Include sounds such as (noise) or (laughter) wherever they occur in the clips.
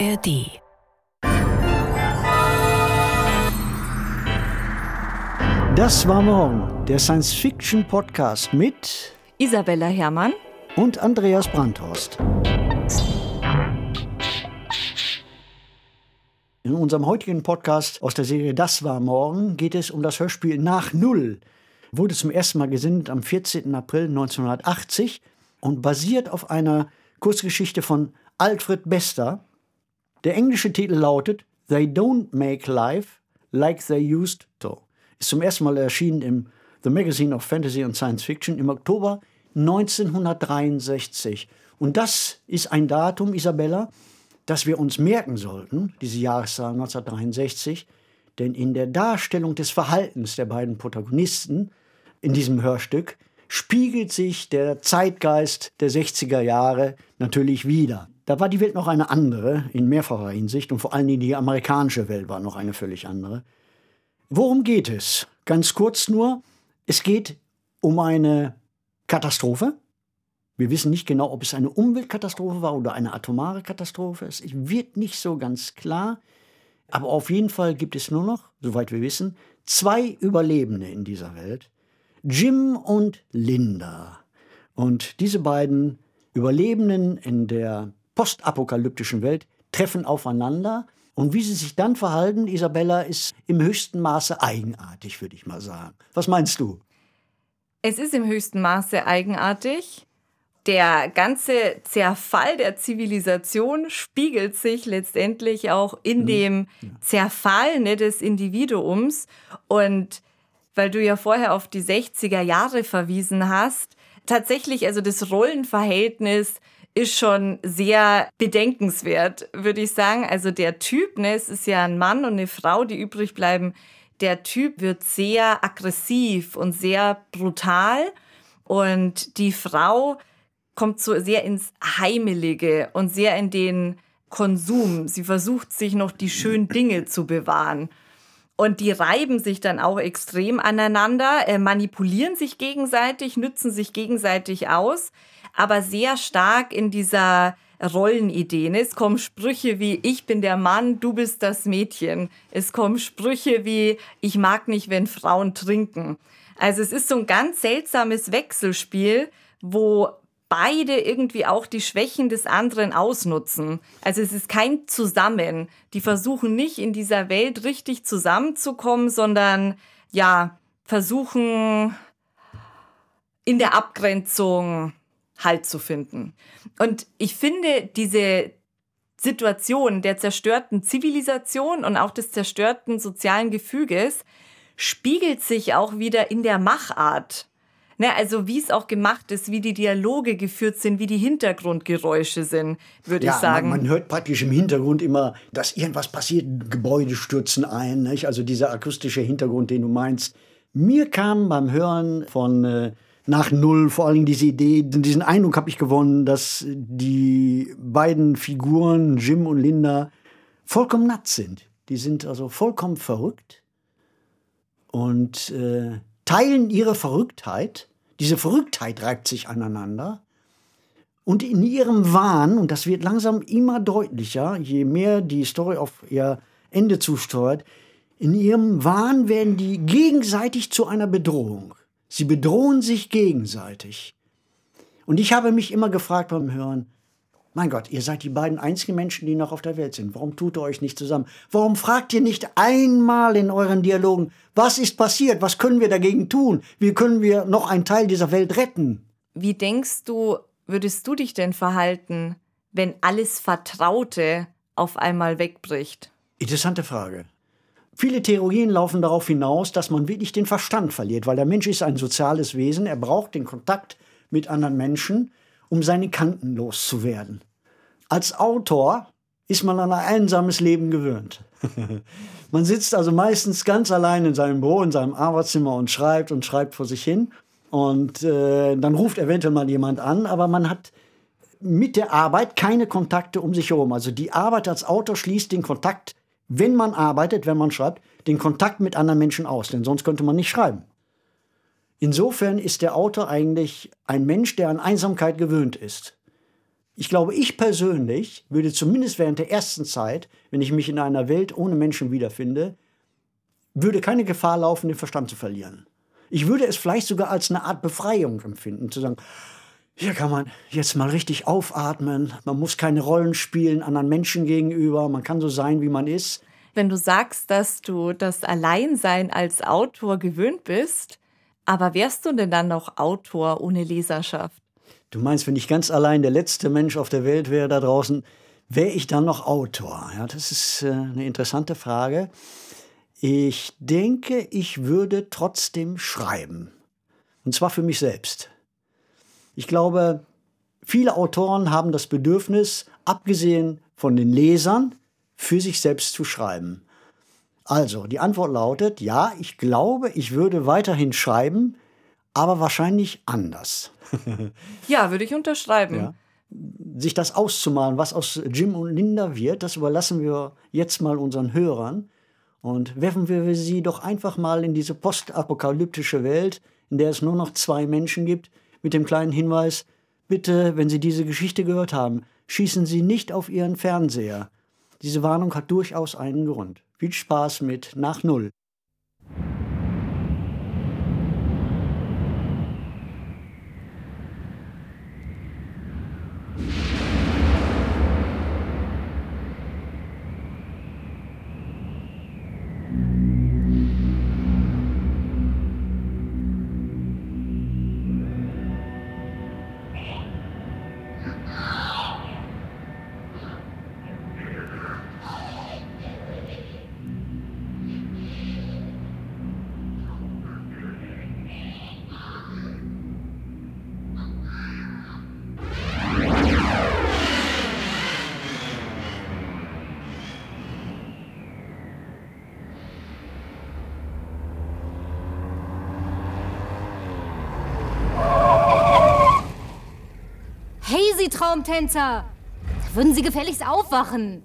ARD. Das war morgen der Science-Fiction-Podcast mit Isabella Herrmann und Andreas Brandhorst. In unserem heutigen Podcast aus der Serie Das war morgen geht es um das Hörspiel Nach Null. Wurde zum ersten Mal gesendet am 14. April 1980 und basiert auf einer Kurzgeschichte von Alfred Bester. Der englische Titel lautet They Don't Make Life Like They Used to. Ist zum ersten Mal erschienen im The Magazine of Fantasy and Science Fiction im Oktober 1963. Und das ist ein Datum, Isabella, das wir uns merken sollten, diese Jahreszahl 1963, denn in der Darstellung des Verhaltens der beiden Protagonisten in diesem Hörstück spiegelt sich der Zeitgeist der 60er Jahre natürlich wieder. Da war die Welt noch eine andere, in mehrfacher Hinsicht, und vor allen Dingen die amerikanische Welt war noch eine völlig andere. Worum geht es? Ganz kurz nur, es geht um eine Katastrophe. Wir wissen nicht genau, ob es eine Umweltkatastrophe war oder eine atomare Katastrophe. Es wird nicht so ganz klar. Aber auf jeden Fall gibt es nur noch, soweit wir wissen, zwei Überlebende in dieser Welt. Jim und Linda. Und diese beiden Überlebenden in der postapokalyptischen Welt treffen aufeinander. Und wie sie sich dann verhalten, Isabella, ist im höchsten Maße eigenartig, würde ich mal sagen. Was meinst du? Es ist im höchsten Maße eigenartig. Der ganze Zerfall der Zivilisation spiegelt sich letztendlich auch in mhm. dem Zerfall ne, des Individuums. Und weil du ja vorher auf die 60er Jahre verwiesen hast, tatsächlich, also das Rollenverhältnis ist schon sehr bedenkenswert, würde ich sagen. Also der Typ, ne, es ist ja ein Mann und eine Frau, die übrig bleiben. Der Typ wird sehr aggressiv und sehr brutal und die Frau kommt so sehr ins Heimelige und sehr in den Konsum. Sie versucht sich noch die schönen Dinge zu bewahren. Und die reiben sich dann auch extrem aneinander, äh, manipulieren sich gegenseitig, nützen sich gegenseitig aus aber sehr stark in dieser Rollenidee. Ne? Es kommen Sprüche wie ich bin der Mann, du bist das Mädchen. Es kommen Sprüche wie ich mag nicht, wenn Frauen trinken. Also es ist so ein ganz seltsames Wechselspiel, wo beide irgendwie auch die Schwächen des anderen ausnutzen. Also es ist kein Zusammen. Die versuchen nicht in dieser Welt richtig zusammenzukommen, sondern ja, versuchen in der Abgrenzung Halt zu finden. Und ich finde diese Situation der zerstörten Zivilisation und auch des zerstörten sozialen Gefüges spiegelt sich auch wieder in der Machart. Ne, also wie es auch gemacht ist, wie die Dialoge geführt sind, wie die Hintergrundgeräusche sind, würde ja, ich sagen. Man, man, hört praktisch im Hintergrund immer, dass irgendwas passiert, Gebäude stürzen ein. Nicht? Also dieser akustische Hintergrund, den du meinst. Mir kam beim Hören von äh, nach Null, vor allen Dingen diese Idee, diesen Eindruck habe ich gewonnen, dass die beiden Figuren, Jim und Linda, vollkommen natt sind. Die sind also vollkommen verrückt und äh, teilen ihre Verrücktheit. Diese Verrücktheit reibt sich aneinander. Und in ihrem Wahn, und das wird langsam immer deutlicher, je mehr die Story auf ihr Ende zusteuert, in ihrem Wahn werden die gegenseitig zu einer Bedrohung. Sie bedrohen sich gegenseitig. Und ich habe mich immer gefragt beim Hören, mein Gott, ihr seid die beiden einzigen Menschen, die noch auf der Welt sind. Warum tut ihr euch nicht zusammen? Warum fragt ihr nicht einmal in euren Dialogen, was ist passiert? Was können wir dagegen tun? Wie können wir noch einen Teil dieser Welt retten? Wie denkst du, würdest du dich denn verhalten, wenn alles Vertraute auf einmal wegbricht? Interessante Frage. Viele Theorien laufen darauf hinaus, dass man wirklich den Verstand verliert, weil der Mensch ist ein soziales Wesen, er braucht den Kontakt mit anderen Menschen, um seine Kanten loszuwerden. Als Autor ist man an ein einsames Leben gewöhnt. (laughs) man sitzt also meistens ganz allein in seinem Büro, in seinem Arbeitszimmer und schreibt und schreibt vor sich hin. Und äh, dann ruft eventuell mal jemand an, aber man hat mit der Arbeit keine Kontakte um sich herum. Also die Arbeit als Autor schließt den Kontakt wenn man arbeitet, wenn man schreibt, den Kontakt mit anderen Menschen aus, denn sonst könnte man nicht schreiben. Insofern ist der Autor eigentlich ein Mensch, der an Einsamkeit gewöhnt ist. Ich glaube, ich persönlich würde zumindest während der ersten Zeit, wenn ich mich in einer Welt ohne Menschen wiederfinde, würde keine Gefahr laufen, den Verstand zu verlieren. Ich würde es vielleicht sogar als eine Art Befreiung empfinden, zu sagen, hier kann man jetzt mal richtig aufatmen, man muss keine Rollen spielen anderen Menschen gegenüber, man kann so sein, wie man ist. Wenn du sagst, dass du das Alleinsein als Autor gewöhnt bist, aber wärst du denn dann noch Autor ohne Leserschaft? Du meinst, wenn ich ganz allein der letzte Mensch auf der Welt wäre da draußen, wäre ich dann noch Autor? Ja, das ist äh, eine interessante Frage. Ich denke, ich würde trotzdem schreiben. Und zwar für mich selbst. Ich glaube, viele Autoren haben das Bedürfnis, abgesehen von den Lesern, für sich selbst zu schreiben. Also, die Antwort lautet, ja, ich glaube, ich würde weiterhin schreiben, aber wahrscheinlich anders. (laughs) ja, würde ich unterschreiben. Ja. Sich das auszumalen, was aus Jim und Linda wird, das überlassen wir jetzt mal unseren Hörern. Und werfen wir sie doch einfach mal in diese postapokalyptische Welt, in der es nur noch zwei Menschen gibt, mit dem kleinen Hinweis, bitte, wenn Sie diese Geschichte gehört haben, schießen Sie nicht auf Ihren Fernseher. Diese Warnung hat durchaus einen Grund. Viel Spaß mit Nach Null. Traumtänzer! Da würden Sie gefälligst aufwachen.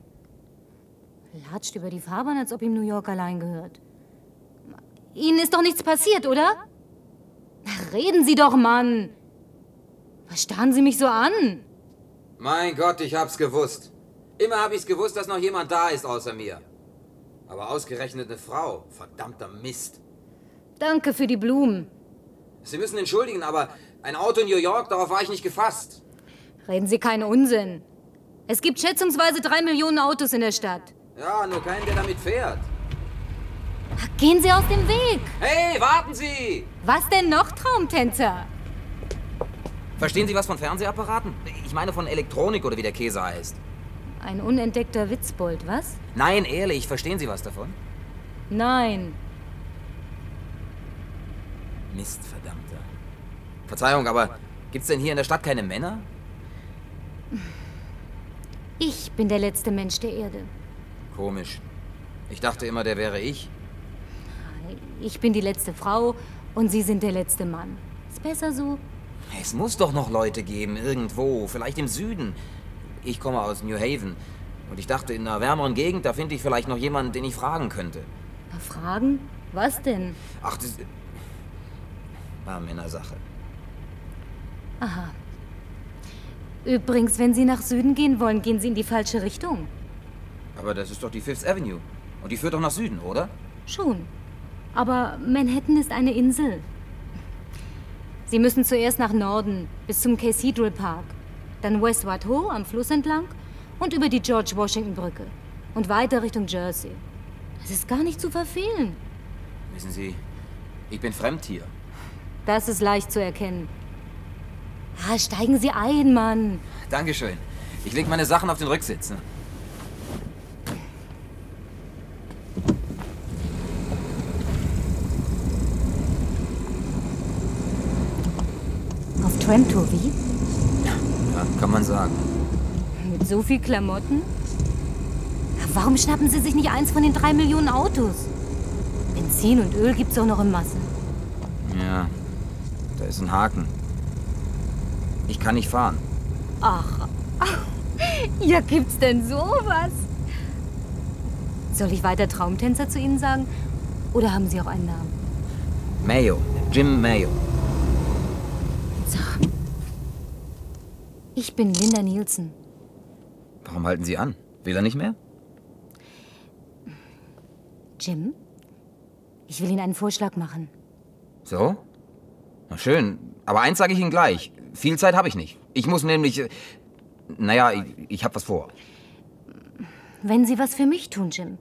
Latscht über die Fahrbahn, als ob ihm New York allein gehört. Ihnen ist doch nichts passiert, oder? Reden Sie doch, Mann! Was starren Sie mich so an? Mein Gott, ich hab's gewusst. Immer hab ich's gewusst, dass noch jemand da ist außer mir. Aber ausgerechnet eine Frau. Verdammter Mist. Danke für die Blumen. Sie müssen entschuldigen, aber ein Auto in New York, darauf war ich nicht gefasst. Reden Sie keinen Unsinn. Es gibt schätzungsweise drei Millionen Autos in der Stadt. Ja, nur keinen, der damit fährt. Gehen Sie aus dem Weg! Hey, warten Sie! Was denn noch, Traumtänzer? Verstehen Sie was von Fernsehapparaten? Ich meine von Elektronik oder wie der Käse heißt. Ein unentdeckter Witzbold, was? Nein, ehrlich, verstehen Sie was davon? Nein. Mist, verdammter. Verzeihung, aber gibt's denn hier in der Stadt keine Männer? Ich bin der letzte Mensch der Erde. Komisch. Ich dachte immer, der wäre ich. Ich bin die letzte Frau und Sie sind der letzte Mann. Ist besser so? Es muss doch noch Leute geben, irgendwo, vielleicht im Süden. Ich komme aus New Haven und ich dachte, in einer wärmeren Gegend, da finde ich vielleicht noch jemanden, den ich fragen könnte. Fragen? Was denn? Ach, das war Männersache. Aha. Übrigens, wenn Sie nach Süden gehen wollen, gehen Sie in die falsche Richtung. Aber das ist doch die Fifth Avenue. Und die führt doch nach Süden, oder? Schon. Aber Manhattan ist eine Insel. Sie müssen zuerst nach Norden, bis zum Cathedral Park. Dann West Whitehall am Fluss entlang und über die George Washington Brücke. Und weiter Richtung Jersey. Das ist gar nicht zu verfehlen. Wissen Sie, ich bin fremd hier. Das ist leicht zu erkennen. Ah, steigen Sie ein, Mann. Dankeschön. Ich leg meine Sachen auf den Rücksitz. Ne? Auf Tramtour, wie? Ja, kann man sagen. Mit so viel Klamotten? Warum schnappen Sie sich nicht eins von den drei Millionen Autos? Benzin und Öl gibt's auch noch in Massen. Ja, da ist ein Haken. Ich kann nicht fahren. Ach, (laughs) ja, gibt's denn sowas? Soll ich weiter Traumtänzer zu Ihnen sagen? Oder haben Sie auch einen Namen? Mayo. Jim Mayo. So. Ich bin Linda Nielsen. Warum halten Sie an? Will er nicht mehr? Jim, ich will Ihnen einen Vorschlag machen. So? Na schön. Aber eins sage ich Ihnen gleich. Viel Zeit habe ich nicht. Ich muss nämlich. äh, Naja, ich, ich habe was vor. Wenn Sie was für mich tun, Jim,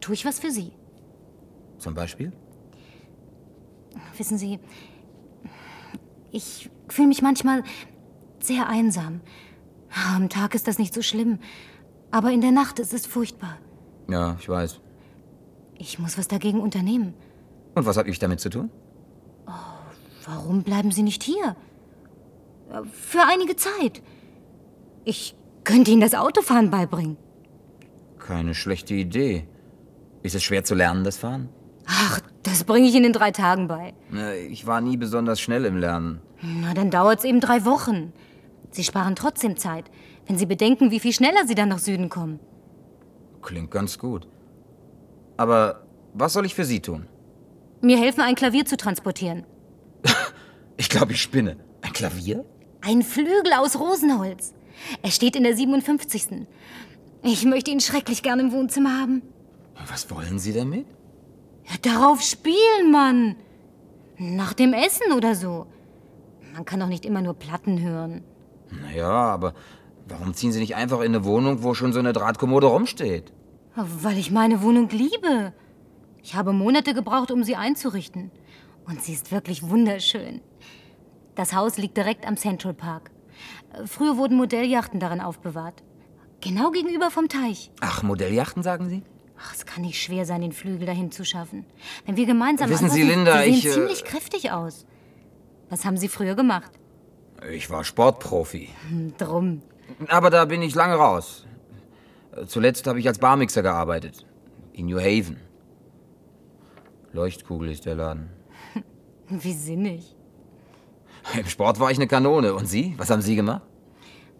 tue ich was für Sie. Zum Beispiel? Wissen Sie, ich fühle mich manchmal sehr einsam. Am Tag ist das nicht so schlimm, aber in der Nacht ist es furchtbar. Ja, ich weiß. Ich muss was dagegen unternehmen. Und was habe ich damit zu tun? Warum bleiben Sie nicht hier? Für einige Zeit. Ich könnte Ihnen das Autofahren beibringen. Keine schlechte Idee. Ist es schwer zu lernen, das Fahren? Ach, das bringe ich Ihnen in drei Tagen bei. Ich war nie besonders schnell im Lernen. Na, dann dauert es eben drei Wochen. Sie sparen trotzdem Zeit, wenn Sie bedenken, wie viel schneller Sie dann nach Süden kommen. Klingt ganz gut. Aber was soll ich für Sie tun? Mir helfen, ein Klavier zu transportieren. (laughs) Ich glaube, ich spinne. Ein Klavier? Ein Flügel aus Rosenholz. Er steht in der 57. Ich möchte ihn schrecklich gern im Wohnzimmer haben. Was wollen Sie damit? Ja, darauf spielen, Mann. Nach dem Essen oder so. Man kann doch nicht immer nur Platten hören. Naja, aber warum ziehen Sie nicht einfach in eine Wohnung, wo schon so eine Drahtkommode rumsteht? Weil ich meine Wohnung liebe. Ich habe Monate gebraucht, um sie einzurichten. Und sie ist wirklich wunderschön. Das Haus liegt direkt am Central Park. Früher wurden Modelljachten darin aufbewahrt. Genau gegenüber vom Teich. Ach, Modelljachten, sagen Sie? Ach, es kann nicht schwer sein, den Flügel dahin zu schaffen. Wenn wir gemeinsam Wissen Sie, Linda, Sie sehen ich, äh, ziemlich kräftig aus. Was haben Sie früher gemacht? Ich war Sportprofi. Hm, Drum. Aber da bin ich lange raus. Zuletzt habe ich als Barmixer gearbeitet. In New Haven. Leuchtkugel ist der Laden. (laughs) Wie sinnig. (laughs) Im Sport war ich eine Kanone. Und Sie? Was haben Sie gemacht?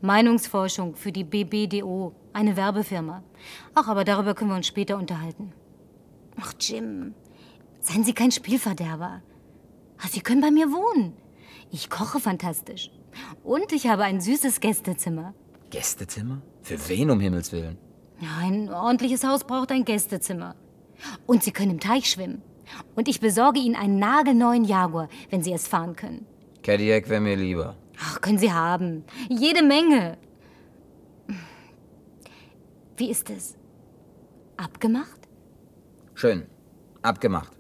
Meinungsforschung für die BBDO, eine Werbefirma. Ach, aber darüber können wir uns später unterhalten. Ach, Jim, seien Sie kein Spielverderber. Ach, Sie können bei mir wohnen. Ich koche fantastisch. Und ich habe ein süßes Gästezimmer. Gästezimmer? Für wen um Himmels Willen? Ja, ein ordentliches Haus braucht ein Gästezimmer. Und Sie können im Teich schwimmen. Und ich besorge Ihnen einen nagelneuen Jaguar, wenn Sie es fahren können. Cadillac wäre mir lieber. Ach, können Sie haben. Jede Menge. Wie ist es? Abgemacht? Schön. Abgemacht.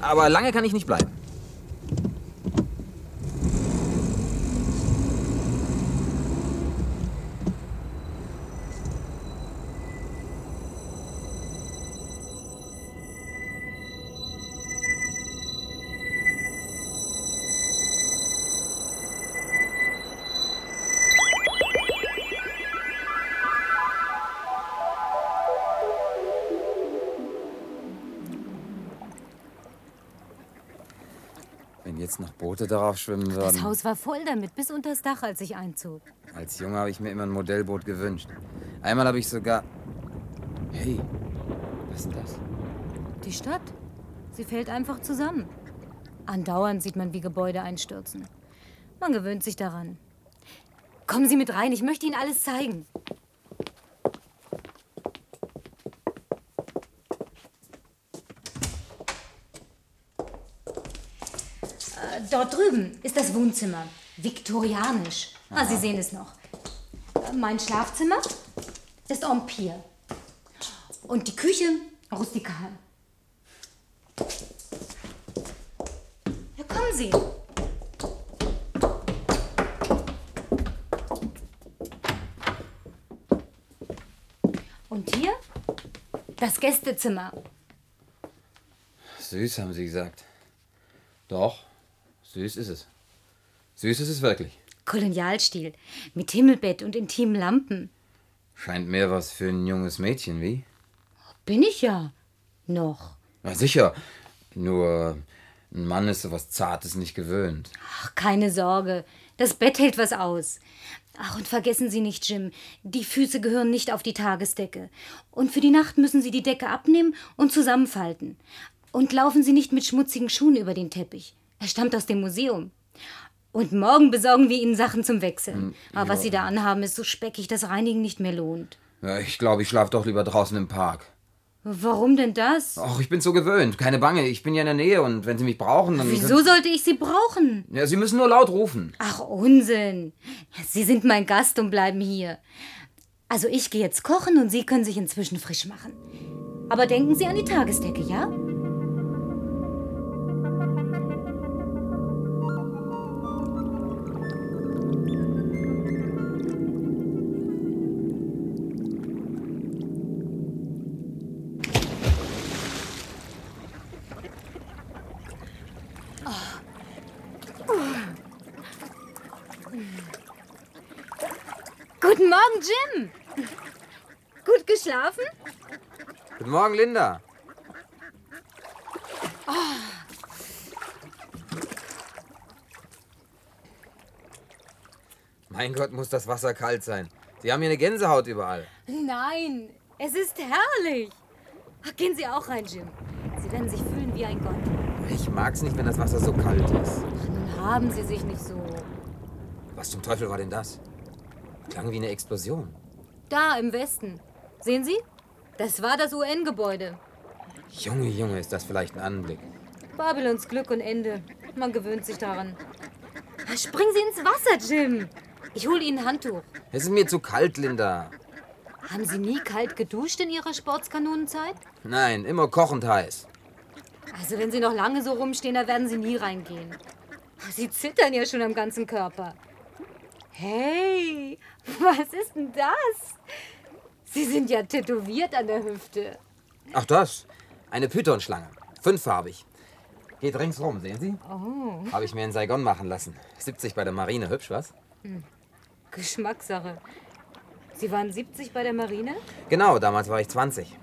Aber lange kann ich nicht bleiben. Noch Boote darauf schwimmen Das würden. Haus war voll damit, bis unters Dach, als ich einzog. Als Junge habe ich mir immer ein Modellboot gewünscht. Einmal habe ich sogar. Hey, was ist denn das? Die Stadt, sie fällt einfach zusammen. Andauernd sieht man, wie Gebäude einstürzen. Man gewöhnt sich daran. Kommen Sie mit rein, ich möchte Ihnen alles zeigen. Äh, Dort drüben ist das Wohnzimmer. Viktorianisch. Ah, Sie sehen es noch. Mein Schlafzimmer ist Empire. Und die Küche rustikal. Ja, kommen Sie. Und hier das Gästezimmer. Süß, haben Sie gesagt. Doch, süß ist es. Süß ist es wirklich. Kolonialstil mit Himmelbett und intimen Lampen. Scheint mehr was für ein junges Mädchen, wie? Bin ich ja. Noch. Na sicher. Nur ein Mann ist sowas Zartes nicht gewöhnt. Ach, keine Sorge. Das Bett hält was aus. Ach, und vergessen Sie nicht, Jim, die Füße gehören nicht auf die Tagesdecke. Und für die Nacht müssen Sie die Decke abnehmen und zusammenfalten. Und laufen Sie nicht mit schmutzigen Schuhen über den Teppich. Er stammt aus dem Museum. Und morgen besorgen wir Ihnen Sachen zum Wechseln. Hm, Aber was Sie da anhaben, ist so speckig, dass Reinigen nicht mehr lohnt. Ja, ich glaube, ich schlafe doch lieber draußen im Park. Warum denn das? Ach, ich bin so gewöhnt. Keine Bange, ich bin ja in der Nähe und wenn Sie mich brauchen, dann... Wieso sollte ich Sie brauchen? Ja, Sie müssen nur laut rufen. Ach, Unsinn. Sie sind mein Gast und bleiben hier. Also ich gehe jetzt kochen und Sie können sich inzwischen frisch machen. Aber denken Sie an die Tagesdecke, ja? Guten Morgen, Jim. Gut geschlafen? Guten Morgen, Linda. Mein Gott, muss das Wasser kalt sein. Sie haben hier eine Gänsehaut überall. Nein, es ist herrlich. Gehen Sie auch rein, Jim. Sie werden sich fühlen wie ein Gott. Ich mag's nicht, wenn das Wasser so kalt ist. Nun haben Sie sich nicht so. Was zum Teufel war denn das? Klang wie eine Explosion. Da im Westen. Sehen Sie? Das war das UN-Gebäude. Junge, Junge, ist das vielleicht ein Anblick. Babylons Glück und Ende. Man gewöhnt sich daran. Springen Sie ins Wasser, Jim. Ich hole Ihnen ein Handtuch. Es ist mir zu kalt, Linda. Haben Sie nie kalt geduscht in Ihrer Sportskanonenzeit? Nein, immer kochend heiß. Also wenn Sie noch lange so rumstehen, da werden Sie nie reingehen. Sie zittern ja schon am ganzen Körper. Hey, (laughs) was ist denn das? Sie sind ja tätowiert an der Hüfte. Ach das, eine Pythonschlange. Fünffarbig. Geht ringsrum, sehen Sie? Oh, Habe ich mir in Saigon machen lassen. 70 bei der Marine, hübsch, was? Geschmackssache. Sie waren 70 bei der Marine? Genau, damals war ich 20.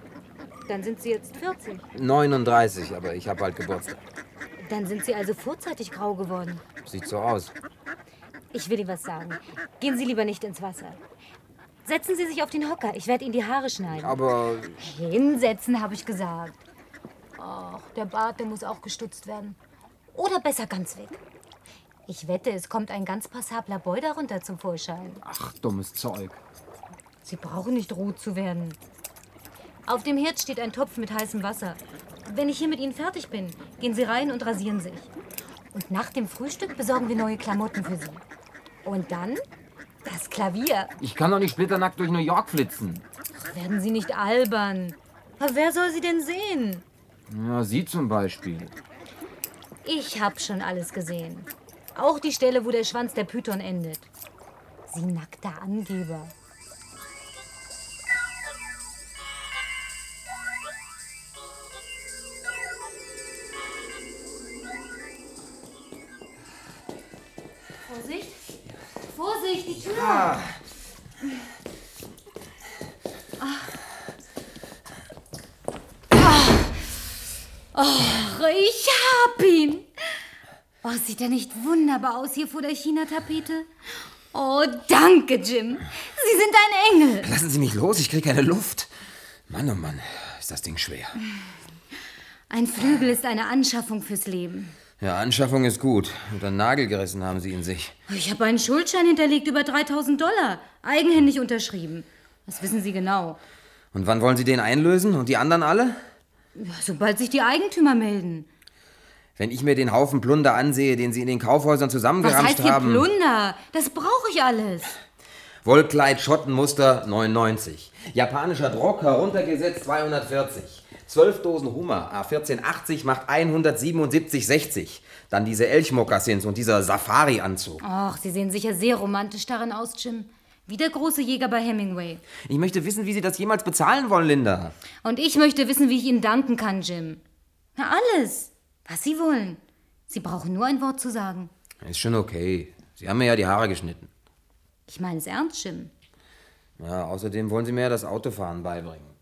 Dann sind Sie jetzt 40. 39, aber ich habe bald Geburtstag. Dann sind Sie also vorzeitig grau geworden. Sieht so aus. Ich will Ihnen was sagen. Gehen Sie lieber nicht ins Wasser. Setzen Sie sich auf den Hocker. Ich werde Ihnen die Haare schneiden. Aber Hinsetzen, habe ich gesagt. Ach, der Bart, der muss auch gestutzt werden. Oder besser ganz weg. Ich wette, es kommt ein ganz passabler Boy darunter zum Vorschein. Ach, dummes Zeug. Sie brauchen nicht rot zu werden. Auf dem Herd steht ein Topf mit heißem Wasser. Wenn ich hier mit Ihnen fertig bin, gehen Sie rein und rasieren sich. Und nach dem Frühstück besorgen wir neue Klamotten für Sie. Und dann das Klavier. Ich kann doch nicht splitternackt durch New York flitzen. Ach, werden Sie nicht albern. Aber wer soll Sie denn sehen? Ja, Sie zum Beispiel. Ich hab schon alles gesehen. Auch die Stelle, wo der Schwanz der Python endet. Sie nackter Angeber. Oh, sieht er nicht wunderbar aus hier vor der China-Tapete? Oh, danke, Jim. Sie sind ein Engel. Lassen Sie mich los, ich kriege keine Luft. Mann, oh Mann, ist das Ding schwer. Ein Flügel ist eine Anschaffung fürs Leben. Ja, Anschaffung ist gut. Und einen Nagel gerissen haben Sie in sich. Ich habe einen Schuldschein hinterlegt über 3000 Dollar. Eigenhändig unterschrieben. Das wissen Sie genau. Und wann wollen Sie den einlösen? Und die anderen alle? Ja, sobald sich die Eigentümer melden. Wenn ich mir den Haufen Plunder ansehe, den Sie in den Kaufhäusern Was zusammengeramscht heißt hier. Plunder? Das brauche ich alles. Wollkleid Schottenmuster 99. Japanischer Druck heruntergesetzt 240. 12 Dosen Hummer A1480 macht 177,60. Dann diese Elchmokassins und dieser Safari-Anzug. Ach, Sie sehen sicher sehr romantisch darin aus, Jim. Wie der große Jäger bei Hemingway. Ich möchte wissen, wie Sie das jemals bezahlen wollen, Linda. Und ich möchte wissen, wie ich Ihnen danken kann, Jim. Na, alles. Was Sie wollen. Sie brauchen nur ein Wort zu sagen. Ist schon okay. Sie haben mir ja die Haare geschnitten. Ich meine es ernst, Jim. Ja, außerdem wollen Sie mir ja das Autofahren beibringen.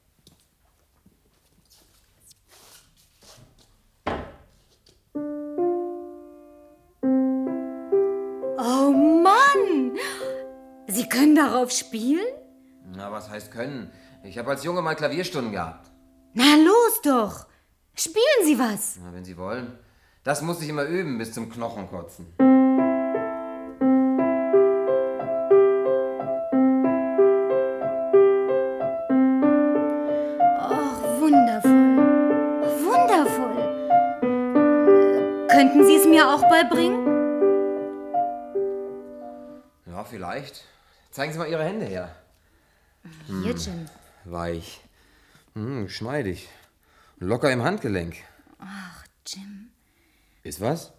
Oh Mann! Sie können darauf spielen? Na, was heißt können? Ich habe als Junge mal Klavierstunden gehabt. Na los doch! Spielen Sie was! Na, wenn Sie wollen. Das muss ich immer üben, bis zum Knochenkotzen. Ach, wundervoll. Wundervoll. Könnten Sie es mir auch beibringen? Ja, vielleicht. Zeigen Sie mal Ihre Hände her. Hm, Jetzt schon. Weich. Hm, geschmeidig. Locker im Handgelenk. Ach, Jim. Ist was?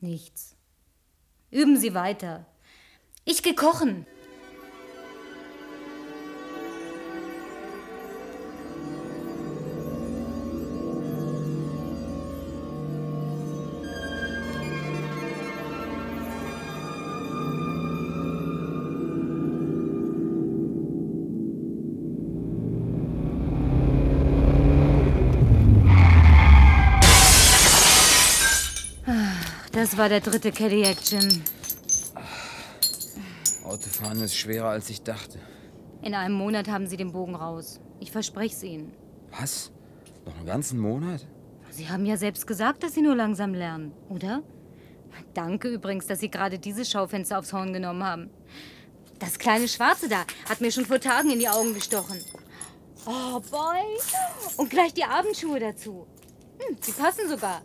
Nichts. Üben Sie weiter. Ich geh kochen. Das war der dritte Cadillac, Jim. Autofahren ist schwerer, als ich dachte. In einem Monat haben Sie den Bogen raus. Ich verspreche es Ihnen. Was? Noch einen ganzen Monat? Sie haben ja selbst gesagt, dass Sie nur langsam lernen, oder? Danke übrigens, dass Sie gerade dieses Schaufenster aufs Horn genommen haben. Das kleine Schwarze da hat mir schon vor Tagen in die Augen gestochen. Oh, boy. Und gleich die Abendschuhe dazu. Hm, die passen sogar.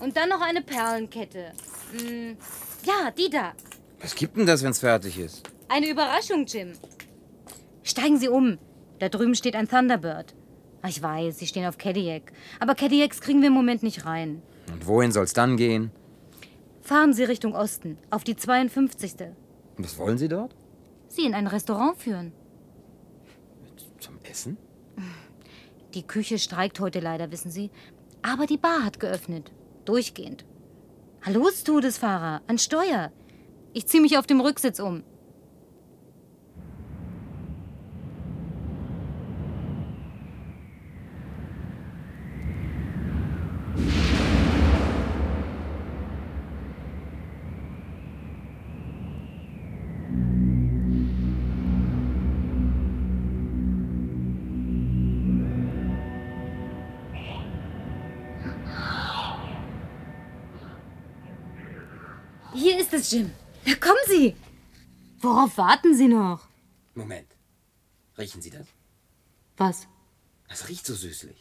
Und dann noch eine Perlenkette. Hm, ja, die da. Was gibt denn das, wenn's fertig ist? Eine Überraschung, Jim. Steigen Sie um. Da drüben steht ein Thunderbird. Ah, Ich weiß, Sie stehen auf Cadillac. Aber Cadillacs kriegen wir im Moment nicht rein. Und wohin soll's dann gehen? Fahren Sie Richtung Osten, auf die 52. Und was wollen Sie dort? Sie in ein Restaurant führen. Zum Essen? Die Küche streikt heute leider, wissen Sie. Aber die Bar hat geöffnet. Durchgehend. Hallo, Todesfahrer, an Steuer. Ich ziehe mich auf dem Rücksitz um. Es, Jim. Na, kommen Sie. Worauf warten Sie noch? Moment. Riechen Sie das? Was? Das riecht so süßlich.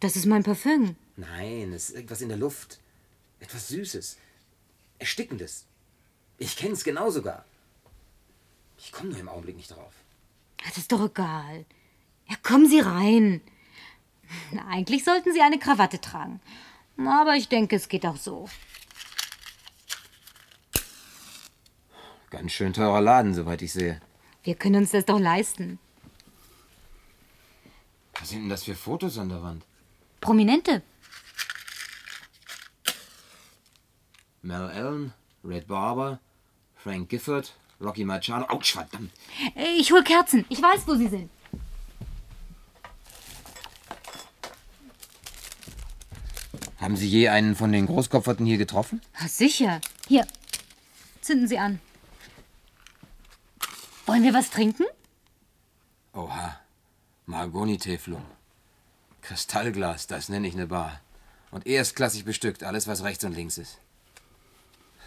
Das ist mein Parfüm. Nein, es ist irgendwas in der Luft. Etwas Süßes. Erstickendes. Ich kenne es genau sogar. Ich komme nur im Augenblick nicht drauf. Das ist doch egal. Ja, kommen Sie rein. Na, Eigentlich sollten Sie eine Krawatte tragen. Aber ich denke, es geht auch so. Ganz schön teurer Laden, soweit ich sehe. Wir können uns das doch leisten. Was sind denn das für Fotos an der Wand? Prominente. Mel Allen, Red Barber, Frank Gifford, Rocky Machado. Autsch, verdammt. Ich hol Kerzen. Ich weiß, wo sie sind. Haben Sie je einen von den Großkopferten hier getroffen? Sicher. Hier. Zünden Sie an. Wollen wir was trinken? Oha. Mahagoni-Teflon. Kristallglas, das nenne ich eine Bar. Und erstklassig bestückt, alles was rechts und links ist.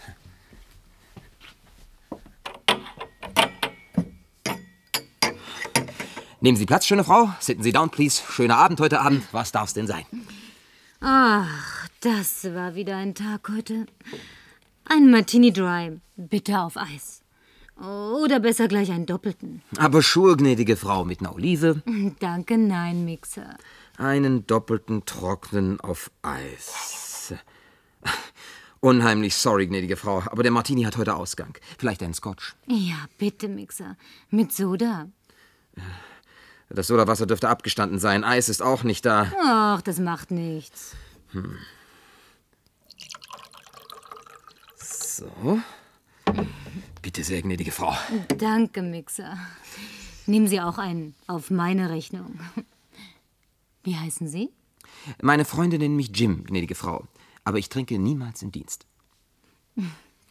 (laughs) Nehmen Sie Platz, schöne Frau. Sitten Sie down, please. Schöner Abend heute Abend. Was darf's denn sein? Ach, das war wieder ein Tag heute. Ein Martini Dry, bitte auf Eis. Oder besser gleich einen doppelten. Aber Schuhe, gnädige Frau, mit einer Olive. (laughs) Danke, nein, Mixer. Einen doppelten trockenen auf Eis. (laughs) Unheimlich sorry, gnädige Frau, aber der Martini hat heute Ausgang. Vielleicht einen Scotch. Ja, bitte, Mixer. Mit Soda. Das Sodawasser dürfte abgestanden sein. Eis ist auch nicht da. Ach, das macht nichts. So. Bitte sehr, gnädige Frau. Danke, Mixer. Nehmen Sie auch einen auf meine Rechnung. Wie heißen Sie? Meine Freunde nennen mich Jim, gnädige Frau. Aber ich trinke niemals im Dienst.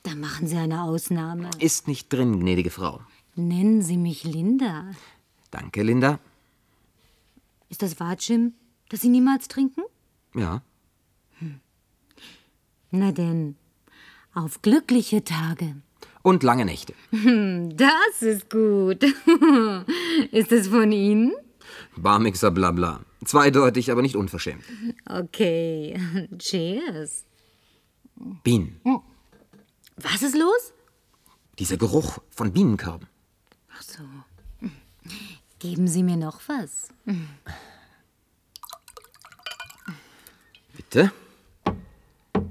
Da machen Sie eine Ausnahme. Ist nicht drin, gnädige Frau. Nennen Sie mich Linda. Danke, Linda. Ist das wahr, Jim, dass Sie niemals trinken? Ja. Na denn, auf glückliche Tage. Und lange Nächte. (laughs) Das ist gut. (laughs) ist es von Ihnen? Barmixer Blabla. Zweideutig, aber nicht unverschämt. Okay, (laughs) cheers. Bienen. Was ist los? Dieser Geruch von Bienenkörben. Ach so. Geben Sie mir noch was. Bitte?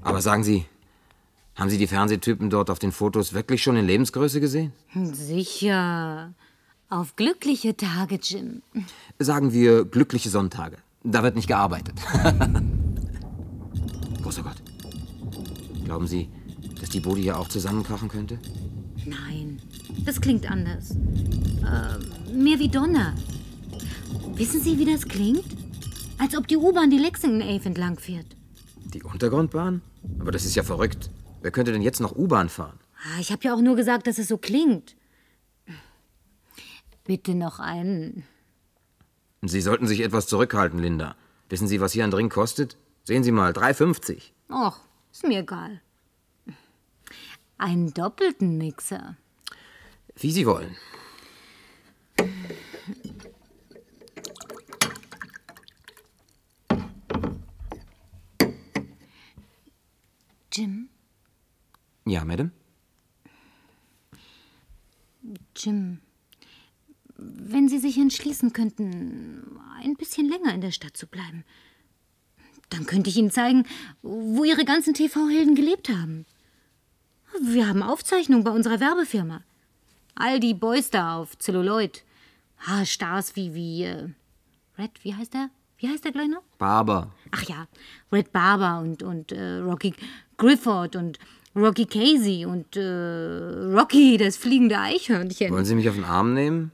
Aber sagen Sie, haben Sie die Fernsehtypen dort auf den Fotos wirklich schon in Lebensgröße gesehen? Sicher. Auf glückliche Tage, Jim. Sagen wir glückliche Sonntage. Da wird nicht gearbeitet. (laughs) Großer Gott. Glauben Sie, dass die Bude hier auch zusammenkrachen könnte? Nein, das klingt anders. Äh, mehr wie Donner. Wissen Sie, wie das klingt? Als ob die U-Bahn die Lexington Ave entlang fährt. Die Untergrundbahn? Aber das ist ja verrückt. Wer könnte denn jetzt noch U-Bahn fahren? Ah, Ich habe ja auch nur gesagt, dass es so klingt. Bitte noch einen. Sie sollten sich etwas zurückhalten, Linda. Wissen Sie, was hier ein Drink kostet? Sehen Sie mal, 3,50. Och, ist mir egal. Einen doppelten Mixer. Wie Sie wollen. Jim, Ja, Madame? Jim, wenn Sie sich entschließen könnten, ein bisschen länger in der Stadt zu bleiben, dann könnte ich Ihnen zeigen, wo Ihre ganzen TV-Helden gelebt haben. Wir haben Aufzeichnungen bei unserer Werbefirma. All die Boys da auf Celluloid. Ah, Stars wie, wie, äh, Red, wie heißt der? Wie heißt der gleich noch? Barber. Ach ja, Red Barber und, und äh, Rocky Grifford und Rocky Casey und äh, Rocky, das fliegende Eichhörnchen. Wollen Sie mich auf den Arm nehmen?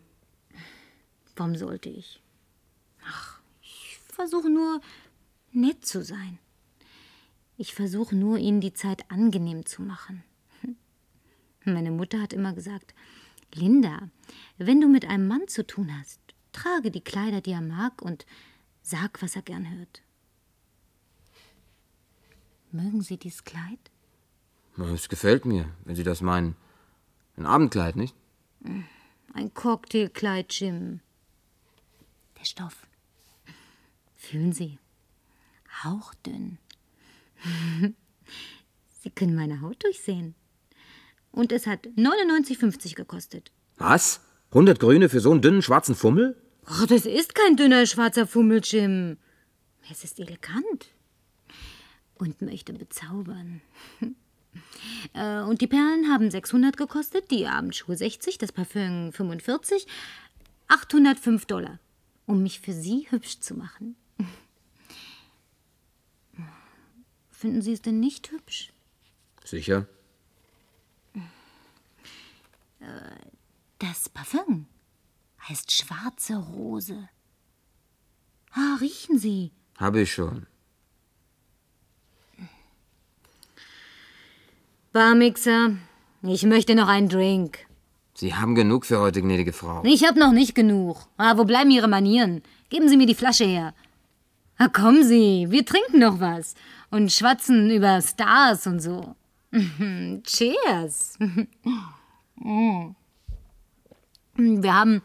Warum sollte ich? Ach, ich versuche nur nett zu sein. Ich versuche nur, Ihnen die Zeit angenehm zu machen. Meine Mutter hat immer gesagt, Linda, wenn du mit einem Mann zu tun hast, trage die Kleider, die er mag und sag, was er gern hört. Mögen Sie dies Kleid? Es gefällt mir, wenn Sie das meinen. Ein Abendkleid, nicht? Ein Cocktailkleid, Jim. Der Stoff. Fühlen Sie. Hauchdünn. (laughs) Sie können meine Haut durchsehen. Und es hat 99,50 gekostet. Was? 100 Grüne für so einen dünnen schwarzen Fummel? Oh, das ist kein dünner schwarzer Fummel, Jim. Es ist elegant. Und möchte bezaubern. (laughs) Äh, Und die Perlen haben 600 gekostet, die Abendschuhe 60, das Parfüm 45, 805 Dollar, um mich für Sie hübsch zu machen. (laughs) Finden Sie es denn nicht hübsch? Sicher. Das Parfüm heißt schwarze Rose. Ah, riechen Sie. Habe ich schon. Barmixer, ich möchte noch einen Drink. Sie haben genug für heute, gnädige Frau. Ich hab noch nicht genug. Ah, wo bleiben Ihre Manieren? Geben Sie mir die Flasche her. Ah, kommen Sie, wir trinken noch was und schwatzen über Stars und so. (laughs) Cheers. (laughs) Wir haben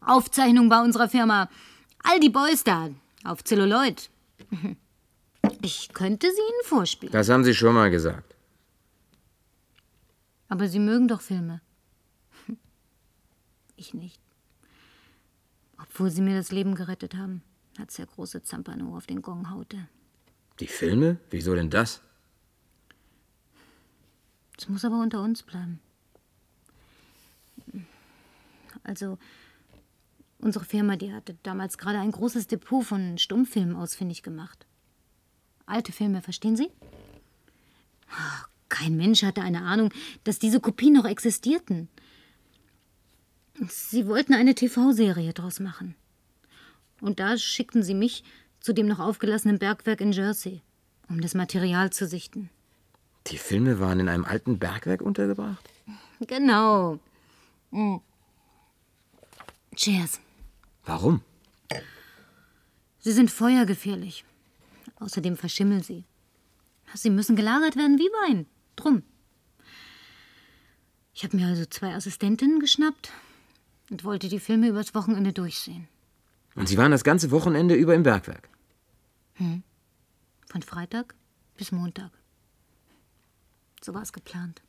Aufzeichnungen bei unserer Firma. All die Boys da auf Celluloid. (laughs) Ich könnte sie Ihnen vorspielen. Das haben Sie schon mal gesagt. Aber Sie mögen doch Filme. (laughs) Ich nicht. Obwohl Sie mir das Leben gerettet haben, als der große Zampano auf den Gong haute. Die Filme? Wieso denn das? Es muss aber unter uns bleiben. Also, unsere Firma, die hatte damals gerade ein großes Depot von Stummfilmen ausfindig gemacht. Alte Filme, verstehen Sie? Ah, Kein Mensch hatte eine Ahnung, dass diese Kopien noch existierten. Sie wollten eine TV-Serie draus machen. Und da schickten sie mich zu dem noch aufgelassenen Bergwerk in Jersey, um das Material zu sichten. Die Filme waren in einem alten Bergwerk untergebracht? Genau. Mm. Cheers. Warum? Sie sind feuergefährlich. Außerdem verschimmeln sie. Sie müssen gelagert werden wie Wein. Drum. Ich habe mir also zwei Assistentinnen geschnappt und wollte die Filme übers Wochenende durchsehen. Und Sie waren das ganze Wochenende über im Bergwerk. Von Freitag bis Montag. So war es geplant.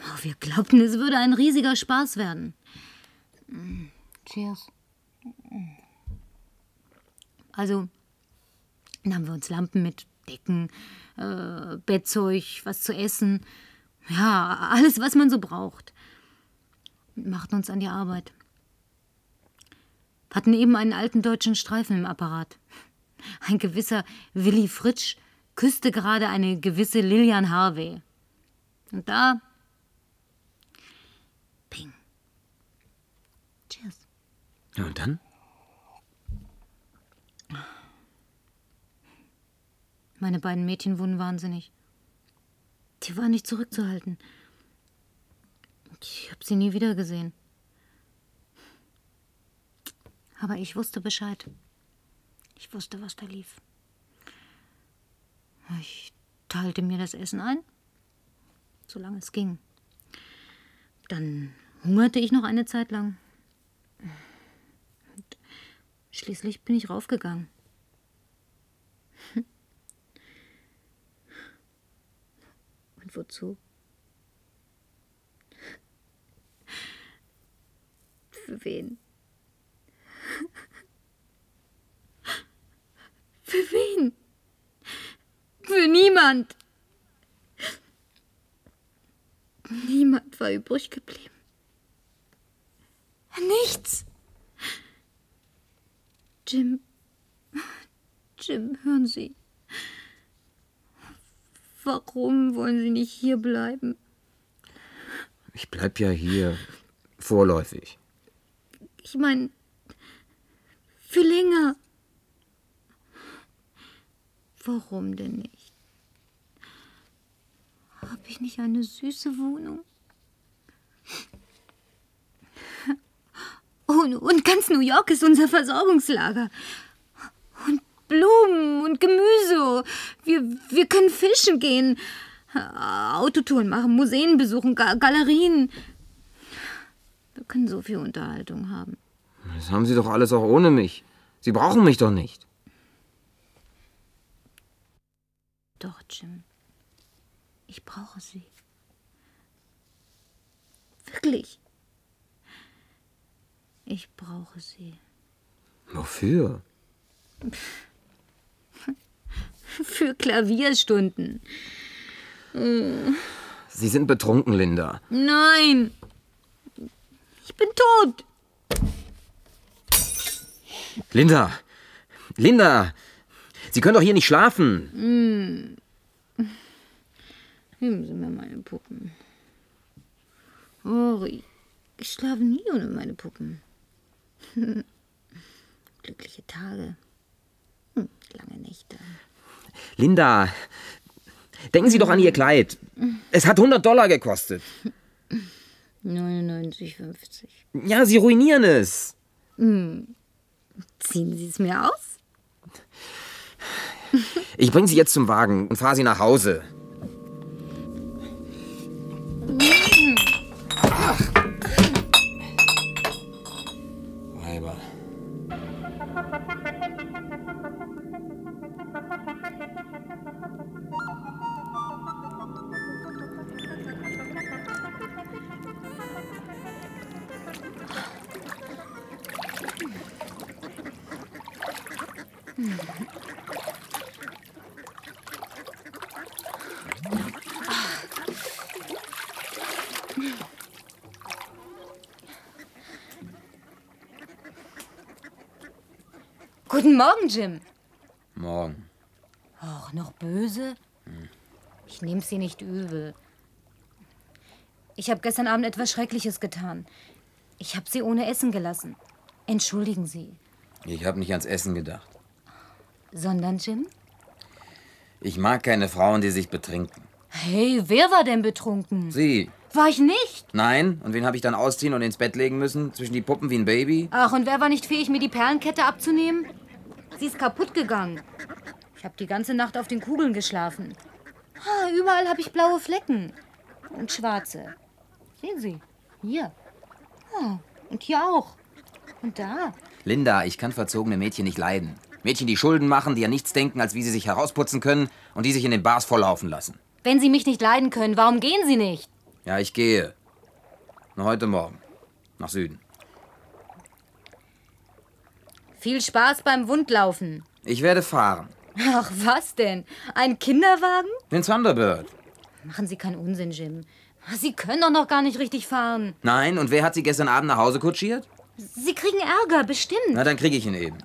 Oh, wir glaubten, es würde ein riesiger Spaß werden. Mm, Cheers. Also nahmen wir uns Lampen mit, Decken, äh, Bettzeug, was zu essen. Ja, alles, was man so braucht. Und machten uns an die Arbeit. Hatten eben einen alten deutschen Streifen im Apparat. Ein gewisser Willi Fritsch küsste gerade eine gewisse Lilian Harvey. Und da. Ping. Cheers. Ja, und dann? Meine beiden Mädchen wurden wahnsinnig. Die waren nicht zurückzuhalten. Ich habe sie nie wieder gesehen. Aber ich wusste Bescheid. Ich wusste, was da lief. Ich teilte mir das Essen ein, solange es ging. Dann hungerte ich noch eine Zeit lang. Und schließlich bin ich raufgegangen. Und wozu? Für wen? Für wen? Für niemand. Niemand war übrig geblieben. Nichts. Jim. Jim, hören Sie. Warum wollen Sie nicht hier bleiben? Ich bleib ja hier. Vorläufig. Ich meine, für länger. Warum denn nicht? Habe ich nicht eine süße Wohnung? Und, (laughs) und ganz New York ist unser Versorgungslager. Blumen und Gemüse. Wir, wir können fischen gehen, Autotouren machen, Museen besuchen, Ga Galerien. Wir können so viel Unterhaltung haben. Das haben Sie doch alles auch ohne mich. Sie brauchen mich doch nicht. Doch, Jim. Ich brauche sie. Wirklich. Ich brauche sie. Wofür? (laughs) (laughs) Für Klavierstunden. Sie sind betrunken, Linda. Nein. Ich bin tot. Linda! Linda! Sie können doch hier nicht schlafen. Geben Sie mir meine Puppen. Ori, ich schlafe nie ohne meine Puppen. (laughs) Glückliche Tage. Hm, Lange Nächte. Linda! Denken Sie doch an Ihr Kleid. Es hat 100 Dollar gekostet. 99,50. Ja, Sie ruinieren es. Ziehen Sie es mir aus? Ich bringe Sie jetzt zum Wagen und fahre Sie nach Hause. Guten Morgen, Jim. Morgen. Och, noch böse? Ich nehm's Sie nicht übel. Ich habe gestern Abend etwas Schreckliches getan. Ich habe Sie ohne Essen gelassen. Entschuldigen Sie. Ich habe nicht ans Essen gedacht. Sondern, Jim? Ich mag keine Frauen, die sich betrinken. Hey, wer war denn betrunken? Sie? War ich nicht? Nein? Und wen habe ich dann ausziehen und ins Bett legen müssen? Zwischen die Puppen wie ein Baby? Ach, und wer war nicht fähig, mir die Perlenkette abzunehmen? Sie ist kaputt gegangen. Ich habe die ganze Nacht auf den Kugeln geschlafen. Ah, überall habe ich blaue Flecken. Und schwarze. Sehen Sie, hier. Ah, und hier auch. Und da. Linda, ich kann verzogene Mädchen nicht leiden. Mädchen, die Schulden machen, die an nichts denken, als wie sie sich herausputzen können und die sich in den Bars volllaufen lassen. Wenn Sie mich nicht leiden können, warum gehen Sie nicht? Ja, ich gehe. Nur heute Morgen. Nach Süden. Viel Spaß beim Wundlaufen. Ich werde fahren. Ach, was denn? Ein Kinderwagen? Den Thunderbird. Machen Sie keinen Unsinn, Jim. Sie können doch noch gar nicht richtig fahren. Nein, und wer hat Sie gestern Abend nach Hause kutschiert? Sie kriegen Ärger, bestimmt. Na, dann kriege ich ihn eben.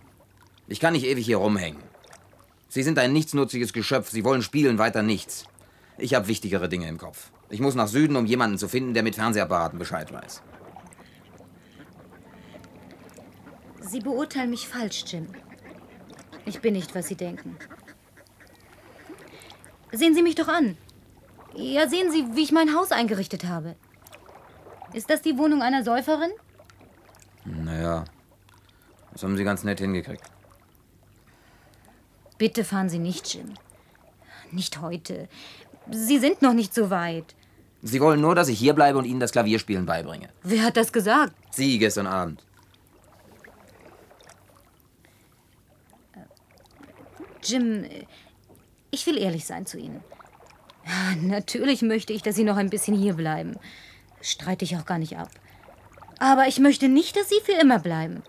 Ich kann nicht ewig hier rumhängen. Sie sind ein nichtsnutziges Geschöpf. Sie wollen spielen, weiter nichts. Ich habe wichtigere Dinge im Kopf. Ich muss nach Süden, um jemanden zu finden, der mit Fernsehapparaten Bescheid weiß. Sie beurteilen mich falsch, Jim. Ich bin nicht, was Sie denken. Sehen Sie mich doch an. Ja, sehen Sie, wie ich mein Haus eingerichtet habe. Ist das die Wohnung einer Säuferin? Naja, das haben Sie ganz nett hingekriegt. Bitte fahren Sie nicht, Jim. Nicht heute. Sie sind noch nicht so weit. Sie wollen nur, dass ich hier bleibe und Ihnen das Klavierspielen beibringe. Wer hat das gesagt? Sie gestern Abend. Jim, ich will ehrlich sein zu Ihnen. Natürlich möchte ich, dass Sie noch ein bisschen hier bleiben. Streite ich auch gar nicht ab. Aber ich möchte nicht, dass Sie für immer bleiben.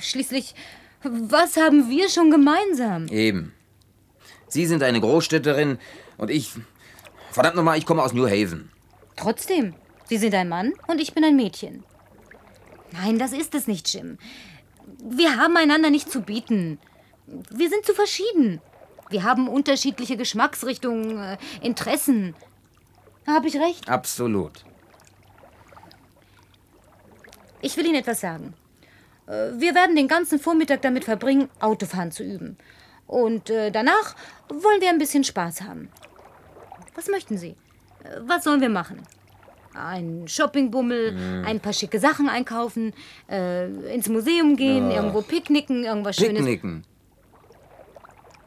Schließlich, was haben wir schon gemeinsam? Eben. Sie sind eine Großstädterin und ich. Verdammt nochmal, ich komme aus New Haven. Trotzdem, Sie sind ein Mann und ich bin ein Mädchen. Nein, das ist es nicht, Jim. Wir haben einander nicht zu bieten. Wir sind zu verschieden. Wir haben unterschiedliche Geschmacksrichtungen, äh, Interessen. Habe ich recht? Absolut. Ich will Ihnen etwas sagen. Äh, Wir werden den ganzen Vormittag damit verbringen, Autofahren zu üben. Und äh, danach wollen wir ein bisschen Spaß haben. Was möchten Sie? Was sollen wir machen? Ein Shoppingbummel, ein paar schicke Sachen einkaufen, ins Museum gehen, irgendwo picknicken, irgendwas Schönes. Picknicken.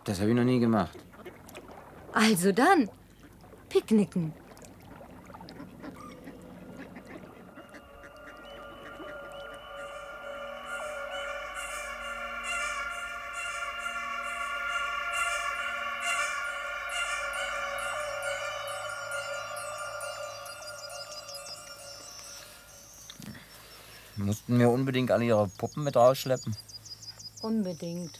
Das habe ich noch nie gemacht. Also dann, picknicken. Mussten wir unbedingt alle ihre Puppen mit rausschleppen? Unbedingt.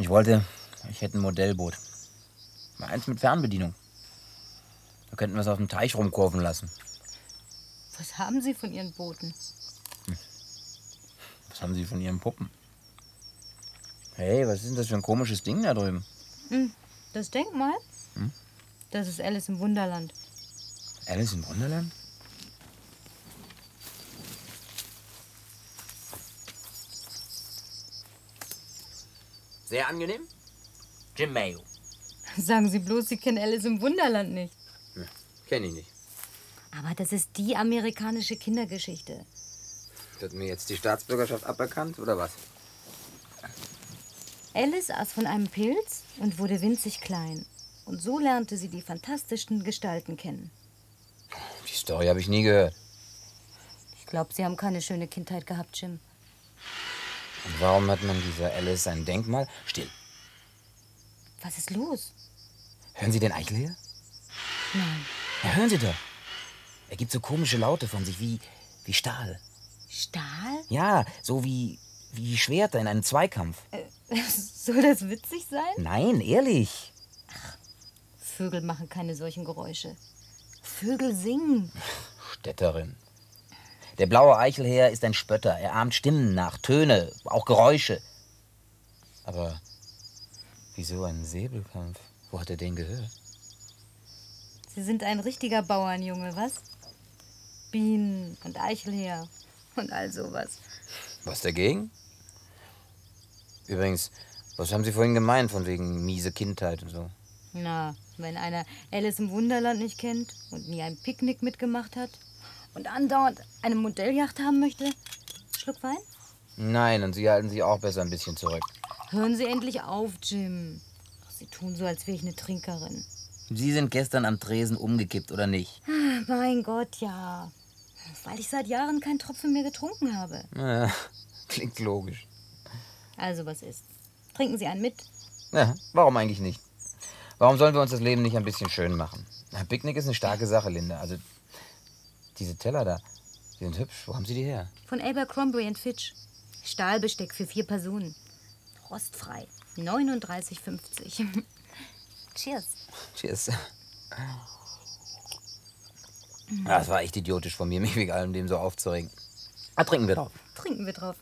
Ich wollte, ich hätte ein Modellboot. Mal eins mit Fernbedienung. Da könnten wir es auf dem Teich rumkurven lassen. Was haben Sie von Ihren Booten? Was haben Sie von Ihren Puppen? Hey, was ist denn das für ein komisches Ding da drüben? Das Denkmal? Das ist Alice im Wunderland. Alice im Wunderland? Sehr angenehm. Jim Mayo. Sagen Sie bloß, Sie kennen Alice im Wunderland nicht. Kenn ich nicht. Aber das ist die amerikanische Kindergeschichte. Wird mir jetzt die Staatsbürgerschaft aberkannt oder was? Alice aß von einem Pilz und wurde winzig klein. Und so lernte sie die fantastischsten Gestalten kennen. Die Story habe ich nie gehört. Ich glaube, Sie haben keine schöne Kindheit gehabt, Jim. Und warum hat man dieser Alice ein Denkmal? Still. Was ist los? Hören Sie den Eichel hier? Nein. Ja, hören Sie doch. Er gibt so komische Laute von sich, wie, wie Stahl. Stahl? Ja, so wie, wie Schwerter in einem Zweikampf. (laughs) Soll das witzig sein? Nein, ehrlich. Vögel machen keine solchen Geräusche. Vögel singen. Städterin. Der blaue Eichelherr ist ein Spötter. Er ahmt Stimmen nach, Töne, auch Geräusche. Aber wieso ein Säbelkampf? Wo hat er den gehört? Sie sind ein richtiger Bauernjunge, was? Bienen und Eichelherr und all sowas. Was dagegen? Übrigens, was haben Sie vorhin gemeint von wegen miese Kindheit und so? Na, wenn einer Alice im Wunderland nicht kennt und nie ein Picknick mitgemacht hat und andauernd eine Modelljacht haben möchte. Schluck Wein? Nein, und Sie halten sich auch besser ein bisschen zurück. Hören Sie endlich auf, Jim. Ach, Sie tun so, als wäre ich eine Trinkerin. Sie sind gestern am Tresen umgekippt, oder nicht? Ah, Mein Gott, ja. Weil ich seit Jahren keinen Tropfen mehr getrunken habe. Ja, (laughs) klingt logisch. Also, was ist? Trinken Sie einen mit? Ja, warum eigentlich nicht? Warum sollen wir uns das Leben nicht ein bisschen schön machen? Ein Picknick ist eine starke Sache, Linda. Also, diese Teller da, die sind hübsch. Wo haben Sie die her? Von Abercrombie Fitch. Stahlbesteck für vier Personen. Rostfrei. 39,50. (laughs) Cheers. Cheers. Ja, das war echt idiotisch von mir, mich wegen allem dem so aufzuregen. Ah, trinken wir drauf. Trinken wir drauf.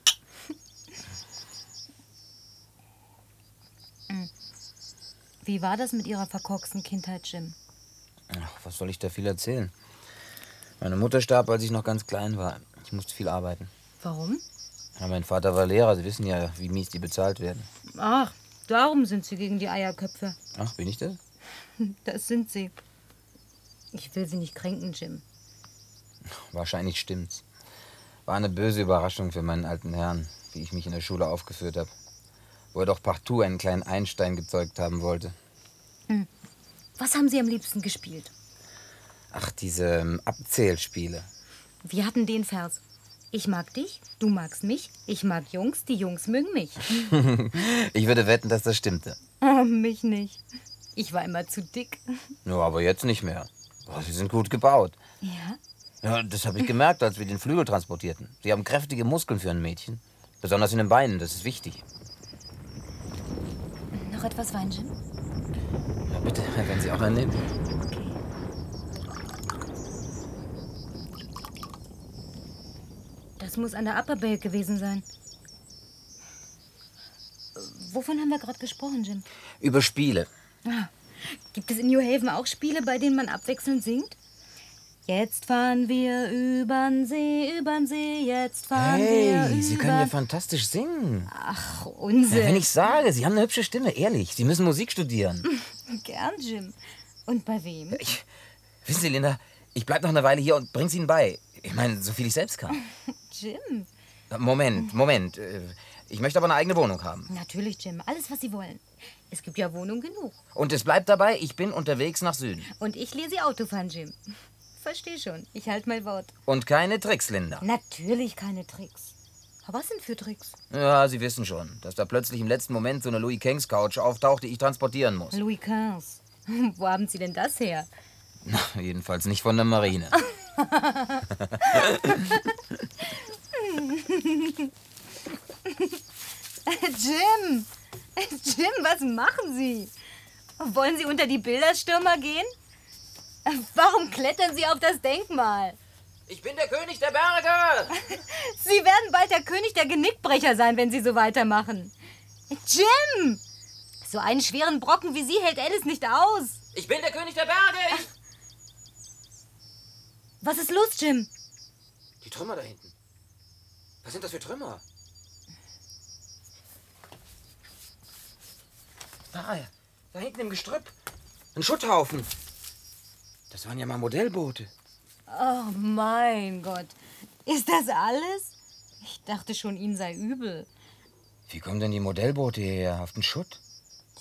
Mm. (laughs) Wie war das mit Ihrer verkorksten Kindheit, Jim? Ach, was soll ich da viel erzählen? Meine Mutter starb, als ich noch ganz klein war. Ich musste viel arbeiten. Warum? Ja, mein Vater war Lehrer. Sie wissen ja, wie mies die bezahlt werden. Ach, darum sind Sie gegen die Eierköpfe. Ach, bin ich das? (laughs) Das sind Sie. Ich will Sie nicht kränken, Jim. Wahrscheinlich stimmt's. War eine böse Überraschung für meinen alten Herrn, wie ich mich in der Schule aufgeführt habe. Wo er doch partout einen kleinen Einstein gezeugt haben wollte. Was haben Sie am liebsten gespielt? Ach, diese ähm, Abzählspiele. Wir hatten den Vers. Ich mag dich, du magst mich, ich mag Jungs, die Jungs mögen mich. (laughs) Ich würde wetten, dass das stimmte. Oh, mich nicht. Ich war immer zu dick. Ja, aber jetzt nicht mehr. Boah, sie sind gut gebaut. Ja? Ja, das habe ich gemerkt, als wir den Flügel transportierten. Sie haben kräftige Muskeln für ein Mädchen. Besonders in den Beinen, das ist wichtig. Noch etwas Wein, Jim? Ja, bitte, wenn Sie auch einen nehmen. Muss an der Upper Bay gewesen sein. Wovon haben wir gerade gesprochen, Jim? Über Spiele. Ah, gibt es in New Haven auch Spiele, bei denen man abwechselnd singt? Jetzt fahren wir übern See, übern See, jetzt fahren wir Hey. Sie können ja fantastisch singen. Ach, Ja, Unsinn. wenn ich sage, Sie haben eine hübsche Stimme, ehrlich. Sie müssen Musik studieren. (laughs) Gern, Jim. Und bei wem? Ich, wissen Sie, Linda, ich bleib noch eine Weile hier und bring's Ihnen bei. Ich meine, so viel ich selbst kann. (laughs) Jim. Moment, Moment. Äh, Ich möchte aber eine eigene Wohnung haben. Natürlich, Jim. Alles, was Sie wollen. Es gibt ja Wohnung genug. Und es bleibt dabei, ich bin unterwegs nach Süden. Und ich lese Sie Autofahren, Jim. Versteh schon. Ich halte mein Wort. Und keine Tricks, Linda. Natürlich keine Tricks. Aber was sind für Tricks? Ja, Sie wissen schon, dass da plötzlich im letzten Moment so eine Louis Kings Couch auftaucht, die ich transportieren muss. Louis XV. (laughs) Wo haben Sie denn das her? Na, jedenfalls nicht von der Marine. (laughs) (laughs) Jim! Jim, was machen Sie? Wollen Sie unter die Bilderstürmer gehen? Warum klettern Sie auf das Denkmal? Ich bin der König der Berge! (laughs) Sie werden bald der König der Genickbrecher sein, wenn Sie so weitermachen. Jim! So einen schweren Brocken wie Sie hält Alice nicht aus. Ich bin der König der Berge! Ich Was ist los, Jim? Die Trümmer da hinten. Was sind das für Trümmer? Da, ja. da hinten im Gestrüpp. Ein Schutthaufen. Das waren ja mal Modellboote. Oh mein Gott. Ist das alles? Ich dachte schon, Ihnen sei übel. Wie kommen denn die Modellboote hierher? Auf den Schutt?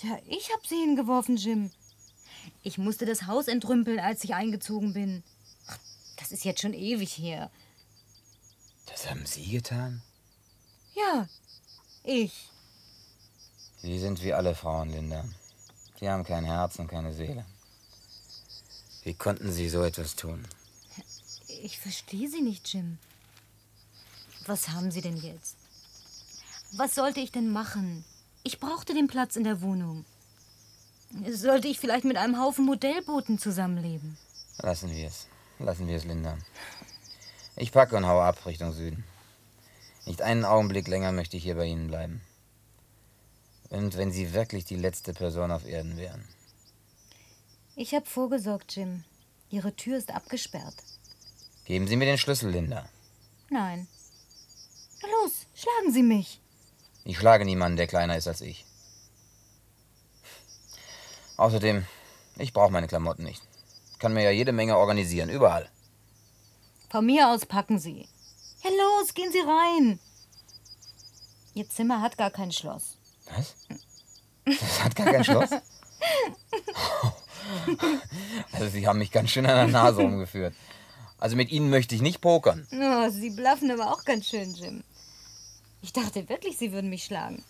Ja, ich hab sie hingeworfen, Jim. Ich musste das Haus entrümpeln, als ich eingezogen bin. Das ist jetzt schon ewig her. Das haben Sie getan? Ja, ich. Sie sind wie alle Frauen, Linda. Sie haben kein Herz und keine Seele. Wie konnten Sie so etwas tun? Ich verstehe Sie nicht, Jim. Was haben Sie denn jetzt? Was sollte ich denn machen? Ich brauchte den Platz in der Wohnung. Sollte ich vielleicht mit einem Haufen Modellbooten zusammenleben? Lassen wir es. Lassen wir es, Linda. Ich packe und hau ab Richtung Süden. Nicht einen Augenblick länger möchte ich hier bei Ihnen bleiben. Und wenn Sie wirklich die letzte Person auf Erden wären. Ich habe vorgesorgt, Jim. Ihre Tür ist abgesperrt. Geben Sie mir den Schlüssel, Linda. Nein. Na los, schlagen Sie mich. Ich schlage niemanden, der kleiner ist als ich. Außerdem, ich brauche meine Klamotten nicht. Kann mir ja jede Menge organisieren, überall. Von mir aus packen Sie. Ja, los, gehen Sie rein. Ihr Zimmer hat gar kein Schloss. Was? Das hat gar kein Schloss? (laughs) Also, Sie haben mich ganz schön an der Nase rumgeführt. Also mit Ihnen möchte ich nicht pokern. Oh, Sie bluffen aber auch ganz schön, Jim. Ich dachte wirklich, Sie würden mich schlagen.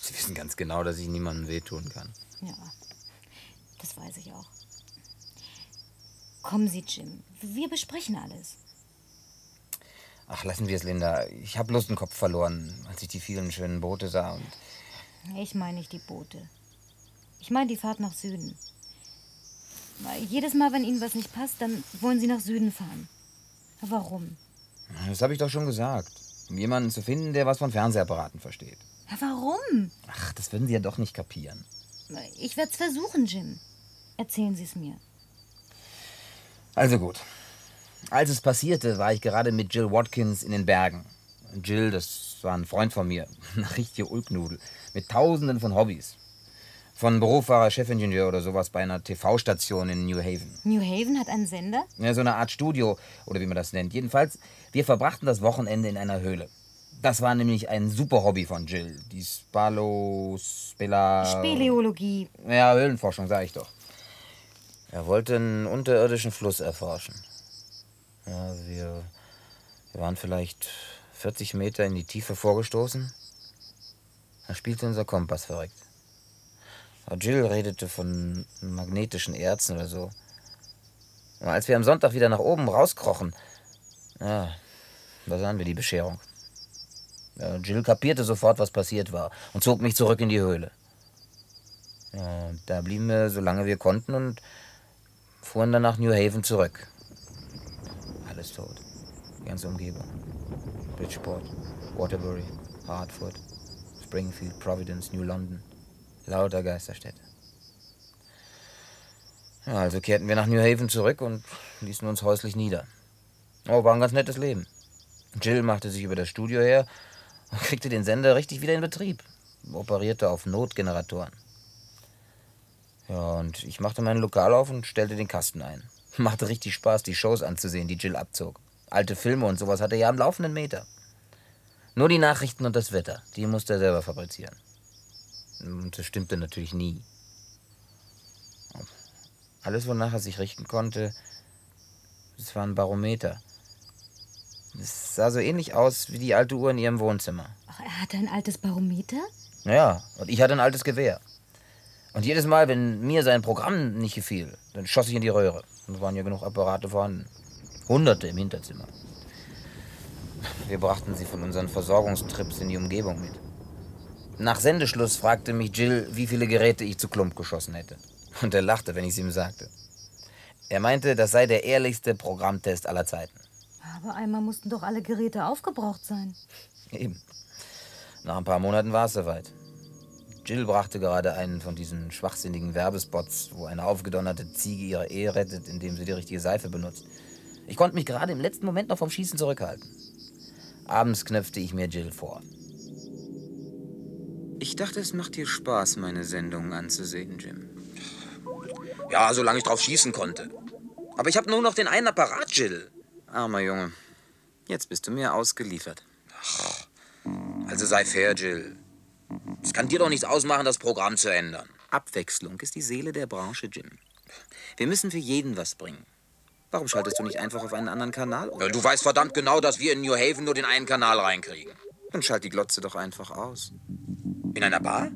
Sie wissen ganz genau, dass ich niemandem wehtun kann. Ja, das weiß ich auch. Kommen Sie, Jim. Wir besprechen alles. Ach, lassen wir es, Linda. Ich habe bloß den Kopf verloren, als ich die vielen schönen Boote sah. Und Ich meine nicht die Boote. Ich meine die Fahrt nach Süden. Jedes Mal, wenn Ihnen was nicht passt, dann wollen Sie nach Süden fahren. Warum? das habe ich doch schon gesagt. Um jemanden zu finden, der was von Fernsehapparaten versteht. Warum? Ach, das würden Sie ja doch nicht kapieren. Ich werde es versuchen, Jim. Erzählen Sie es mir. Also gut. Als es passierte, war ich gerade mit Jill Watkins in den Bergen. Jill, das war ein Freund von mir, (laughs) eine richtige Ulknudel, mit tausenden von Hobbys. Von Beruf war er Chefingenieur oder sowas bei einer TV-Station in New Haven. New Haven hat einen Sender? Ja, so eine Art Studio oder wie man das nennt. Jedenfalls, wir verbrachten das Wochenende in einer Höhle. Das war nämlich ein super Hobby von Jill. Die Spalo... Spela... Speleologie. Ja, Höhlenforschung, sag ich doch. Er wollte einen unterirdischen Fluss erforschen. Ja, wir, wir waren vielleicht 40 Meter in die Tiefe vorgestoßen. Da spielte unser Kompass verrückt. Jill redete von magnetischen Erzen oder so. Und als wir am Sonntag wieder nach oben rauskrochen, ja, da sahen wir die Bescherung. Ja, Jill kapierte sofort, was passiert war und zog mich zurück in die Höhle. Ja, da blieben wir, solange wir konnten und fuhren dann nach New Haven zurück. Alles tot. Die ganze Umgebung. Bridgeport, Waterbury, Hartford, Springfield, Providence, New London. Lauter Geisterstädte. Ja, also kehrten wir nach New Haven zurück und ließen uns häuslich nieder. Oh, war ein ganz nettes Leben. Jill machte sich über das Studio her und kriegte den Sender richtig wieder in Betrieb. Operierte auf Notgeneratoren. Ja, und ich machte mein Lokal auf und stellte den Kasten ein. (laughs) Machte richtig Spaß, die Shows anzusehen, die Jill abzog. Alte Filme und sowas hatte er ja am laufenden Meter. Nur die Nachrichten und das Wetter, die musste er selber fabrizieren. Und das stimmte natürlich nie. Alles, wonach er sich richten konnte, das war ein Barometer. Es sah so ähnlich aus wie die alte Uhr in ihrem Wohnzimmer. Ach, er hatte ein altes Barometer? Naja, und ich hatte ein altes Gewehr. Und jedes Mal, wenn mir sein Programm nicht gefiel, dann schoss ich in die Röhre. Und es waren ja genug Apparate vorhanden. Hunderte im Hinterzimmer. Wir brachten sie von unseren Versorgungstrips in die Umgebung mit. Nach Sendeschluss fragte mich Jill, wie viele Geräte ich zu Klump geschossen hätte. Und er lachte, wenn ich es ihm sagte. Er meinte, das sei der ehrlichste Programmtest aller Zeiten. Aber einmal mussten doch alle Geräte aufgebraucht sein. Eben. Nach ein paar Monaten war es soweit. Jill brachte gerade einen von diesen schwachsinnigen Werbespots, wo eine aufgedonnerte Ziege ihre Ehe rettet, indem sie die richtige Seife benutzt. Ich konnte mich gerade im letzten Moment noch vom Schießen zurückhalten. Abends knöpfte ich mir Jill vor. Ich dachte, es macht dir Spaß, meine Sendungen anzusehen, Jim. Ja, solange ich drauf schießen konnte. Aber ich habe nur noch den einen Apparat, Jill. Armer Junge. Jetzt bist du mir ausgeliefert. Also sei fair, Jill. Es kann dir doch nichts ausmachen, das Programm zu ändern. Abwechslung ist die Seele der Branche, Jim. Wir müssen für jeden was bringen. Warum schaltest du nicht einfach auf einen anderen Kanal um? Du weißt verdammt genau, dass wir in New Haven nur den einen Kanal reinkriegen. Dann schalt die Glotze doch einfach aus. In einer Bar?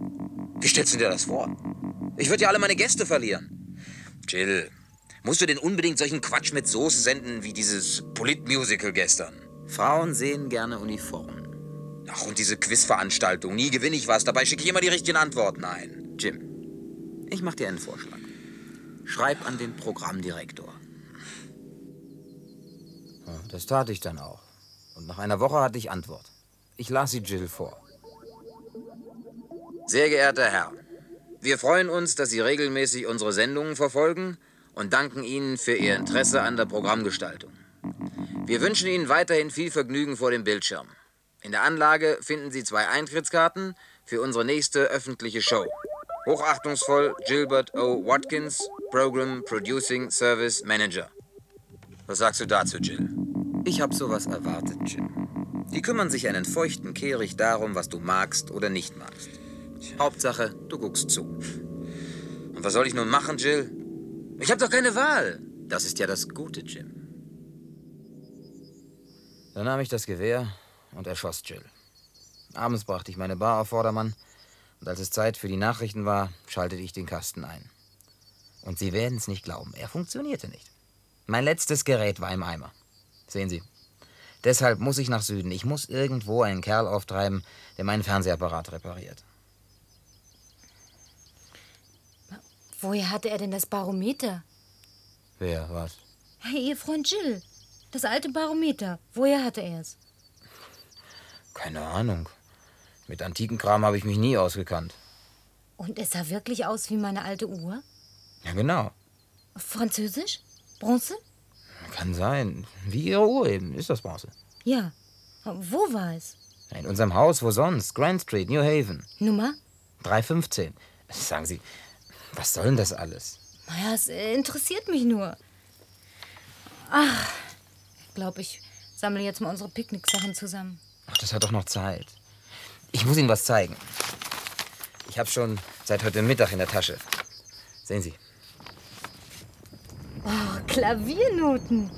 Wie stellst du dir das vor? Ich würde ja alle meine Gäste verlieren. Jill, musst du denn unbedingt solchen Quatsch mit Soße senden wie dieses Politmusical gestern? Frauen sehen gerne Uniformen. Ach, und diese Quizveranstaltung. Nie gewinne ich was. Dabei schicke ich immer die richtigen Antworten ein. Jim, ich mache dir einen Vorschlag. Schreib an den Programmdirektor. Das tat ich dann auch. Und nach einer Woche hatte ich Antwort. Ich las sie Jill vor. Sehr geehrter Herr, wir freuen uns, dass Sie regelmäßig unsere Sendungen verfolgen und danken Ihnen für Ihr Interesse an der Programmgestaltung. Wir wünschen Ihnen weiterhin viel Vergnügen vor dem Bildschirm. In der Anlage finden Sie zwei Eintrittskarten für unsere nächste öffentliche Show. Hochachtungsvoll Gilbert O. Watkins, Program Producing Service Manager. Was sagst du dazu, Jill? Ich habe sowas erwartet, Jim. Die kümmern sich einen feuchten Kehricht darum, was du magst oder nicht magst. Hauptsache, du guckst zu. Und was soll ich nun machen, Jill? Ich habe doch keine Wahl. Das ist ja das Gute, Jim. Dann nahm ich das Gewehr und erschoss Jill. Abends brachte ich meine Bar auf Vordermann und als es Zeit für die Nachrichten war, schaltete ich den Kasten ein. Und Sie werden es nicht glauben, er funktionierte nicht. Mein letztes Gerät war im Eimer. Sehen Sie. Deshalb muss ich nach Süden. Ich muss irgendwo einen Kerl auftreiben, der meinen Fernsehapparat repariert. Woher hatte er denn das Barometer? Wer, was? Hey, Ihr Freund Jill. Das alte Barometer. Woher hatte er es? Keine Ahnung. Mit antiken Kram habe ich mich nie ausgekannt. Und es sah wirklich aus wie meine alte Uhr? Ja, genau. Französisch? Bronze? Kann sein. Wie Ihre Uhr eben. Ist das Bronze? Ja. Wo war es? In unserem Haus, wo sonst? Grand Street, New Haven. Nummer? 315. Sagen Sie, was soll denn das alles? Naja, es äh, interessiert mich nur. Ach, ich glaube, ich sammle jetzt mal unsere Picknicksachen zusammen. Ach, das hat doch noch Zeit. Ich muss Ihnen was zeigen. Ich habe schon seit heute Mittag in der Tasche. Sehen Sie. Oh, Klaviernoten.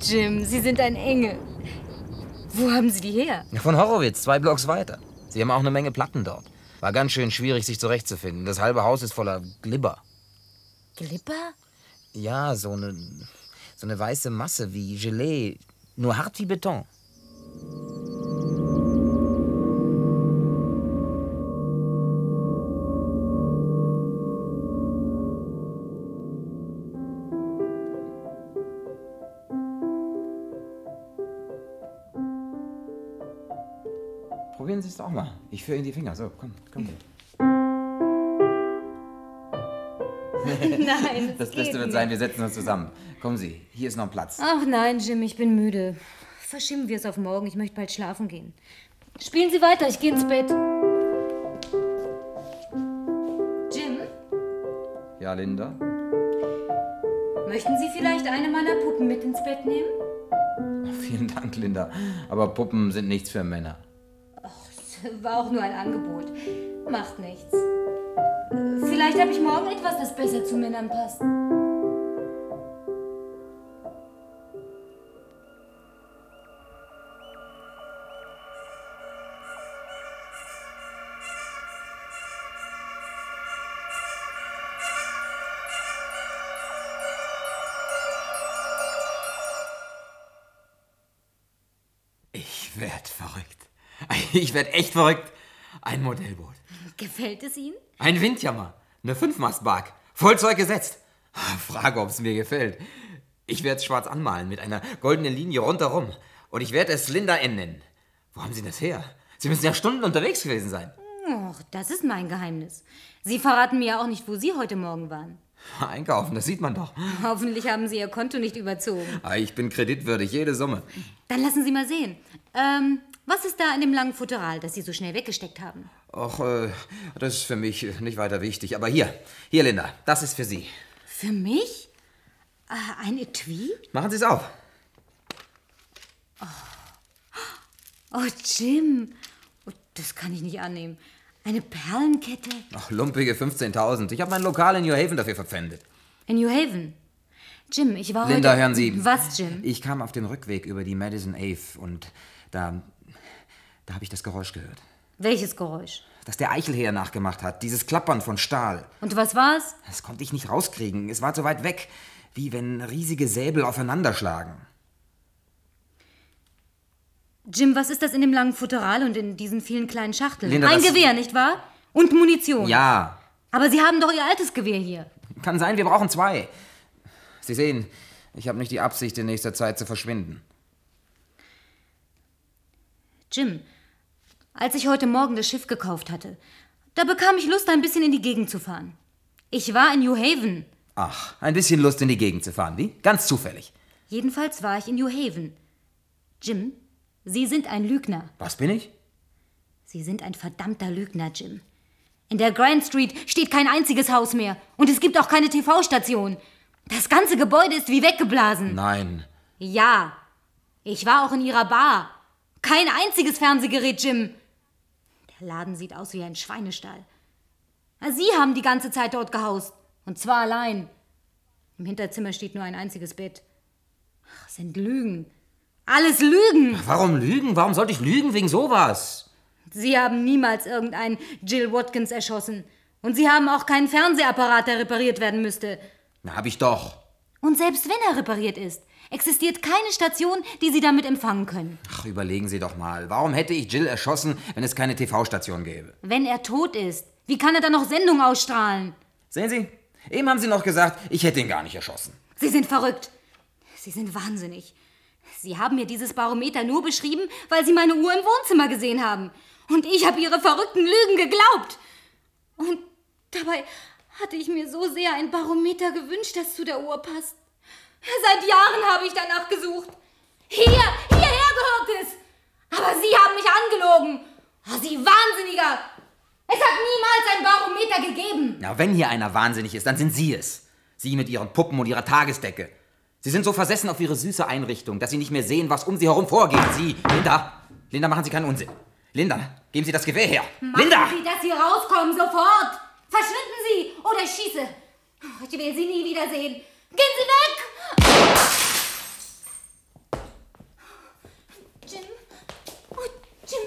Jim, Sie sind ein Engel. Wo haben Sie die her? Von Horowitz, zwei Blocks weiter. Sie haben auch eine Menge Platten dort. War ganz schön schwierig, sich zurechtzufinden. Das halbe Haus ist voller Glibber. Glipper? Ja, so eine, so eine weiße Masse wie Gelee, nur hart wie Beton. Mal. Ich führe Ihnen die Finger. So, komm, komm. (laughs) (laughs) Nein, Das geht Beste wird sein, wir setzen uns zusammen. Kommen Sie, hier ist noch ein Platz. Ach nein, Jim, ich bin müde. Verschieben wir es auf morgen. Ich möchte bald schlafen gehen. Spielen Sie weiter, ich gehe ins Bett. Jim, Ja, Linda? möchten Sie vielleicht eine meiner Puppen mit ins Bett nehmen? Vielen Dank, Linda. Aber Puppen sind nichts für Männer. (laughs) War auch nur ein Angebot. Macht nichts. Vielleicht habe ich morgen etwas, das besser zu Männern passt. Ich werd verrückt. (laughs) Ich werd echt verrückt. Ein Modellboot. Gefällt es Ihnen? Ein Windjammer. Eine Fünfmastbark. Vollzeug gesetzt. Frage, ob es mir gefällt. Ich werde es schwarz anmalen mit einer goldenen Linie rundherum. Und ich werde es Linda N nennen. Wo haben Sie das her? Sie müssen ja Stunden unterwegs gewesen sein. Och, das ist mein Geheimnis. Sie verraten mir ja auch nicht, wo Sie heute Morgen waren. Einkaufen, das sieht man doch. Hoffentlich haben Sie Ihr Konto nicht überzogen. Ah, Ich bin kreditwürdig, jede Summe. Dann lassen Sie mal sehen. Ähm, was ist da in dem langen Futteral, das Sie so schnell weggesteckt haben? Ach, äh, das ist für mich nicht weiter wichtig. Aber hier, hier, Linda, das ist für Sie. Für mich? Äh, ein Etui? Machen Sie es auf. Oh, Jim. Oh, das kann ich nicht annehmen. Eine Perlenkette Ach, lumpige 15.000. Ich habe mein Lokal in New Haven dafür verpfändet. in New Haven. Jim, ich war Linda, heute... hören Sie. Was, Jim? Ich kam auf dem Rückweg über die Madison Ave und da, da habe ich das Geräusch gehört. Welches Geräusch? Das der Eichelheer nachgemacht hat. Dieses Klappern von Stahl. Und was war's? Das konnte ich nicht rauskriegen. Es war so weit weg, wie wenn riesige Säbel aufeinanderschlagen. Jim, was ist das in dem langen Futteral und in diesen vielen kleinen Schachteln? Linda, Ein das- Gewehr, nicht wahr? Und Munition. Ja, Aber Sie haben doch Ihr altes Gewehr hier. kann sein, wir brauchen zwei. Sie sehen, ich habe nicht die Absicht, in nächster Zeit zu verschwinden. Jim, als ich heute Morgen das Schiff gekauft hatte, da bekam ich Lust, ein bisschen in die Gegend zu fahren. Ich war in New Haven. Ach, ein bisschen Lust in die Gegend zu fahren, wie? Ganz zufällig. Jedenfalls war ich in New Haven. Jim, Sie sind ein Lügner. Was bin ich? Sie sind ein verdammter Lügner, Jim. In der Grand Street steht kein einziges Haus mehr. Und es gibt auch keine TV-Station. Das ganze Gebäude ist wie weggeblasen. Nein. Ja, ich war auch in Ihrer Bar. Kein einziges Fernsehgerät, Jim. Laden sieht aus wie ein Schweinestall. Sie haben die ganze Zeit dort gehaust. Und zwar allein. Im Hinterzimmer steht nur ein einziges Bett. Ach, sind Lügen. Alles Lügen! Warum lügen? Warum sollte ich lügen wegen sowas? Sie haben niemals irgendeinen Jill Watkins erschossen. Und Sie haben auch keinen Fernsehapparat, der repariert werden müsste. Na, hab ich doch. Und selbst wenn er repariert ist, existiert keine Station, die Sie damit empfangen können. Ach, überlegen Sie doch mal. Warum hätte ich Jill erschossen, wenn es keine TV-Station gäbe? Wenn er tot ist, wie kann er dann noch Sendung ausstrahlen? Sehen Sie? Eben haben Sie noch gesagt, ich hätte ihn gar nicht erschossen. Sie sind verrückt. Sie sind wahnsinnig. Sie haben mir dieses Barometer nur beschrieben, weil Sie meine Uhr im Wohnzimmer gesehen haben. Und ich habe Ihre verrückten Lügen geglaubt. Und dabei hatte ich mir so sehr ein Barometer gewünscht, das zu der Uhr passt. Seit Jahren habe ich danach gesucht. Hier, hierher gehört es. Aber Sie haben mich angelogen. Oh, Sie Wahnsinniger. Es hat niemals ein Barometer gegeben. Na, wenn hier einer wahnsinnig ist, dann sind Sie es. Sie mit Ihren Puppen und Ihrer Tagesdecke. Sie sind so versessen auf Ihre süße Einrichtung, dass Sie nicht mehr sehen, was um Sie herum vorgeht. Sie, Linda, Linda, machen Sie keinen Unsinn. Linda, geben Sie das Gewehr her. Machen Linda! Sie, dass Sie rauskommen, sofort. Verschwinden Sie oder ich schieße. Ich will Sie nie wiedersehen. Gehen Sie weg! Jim? Oh, Jim.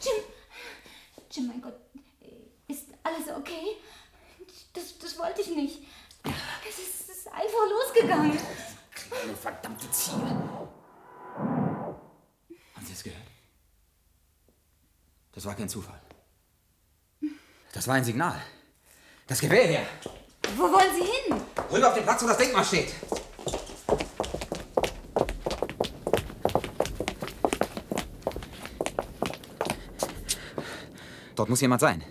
Jim. Jim, mein Gott. Ist alles okay? Das, das wollte ich nicht. Es ist, ist einfach losgegangen. Eine verdammte Ziege. Haben Sie es gehört? Das war kein Zufall. Das war ein Signal. Das Gewehr her. Wo wollen Sie hin? Rüber auf den Platz, wo das Denkmal steht. Dort muss jemand sein.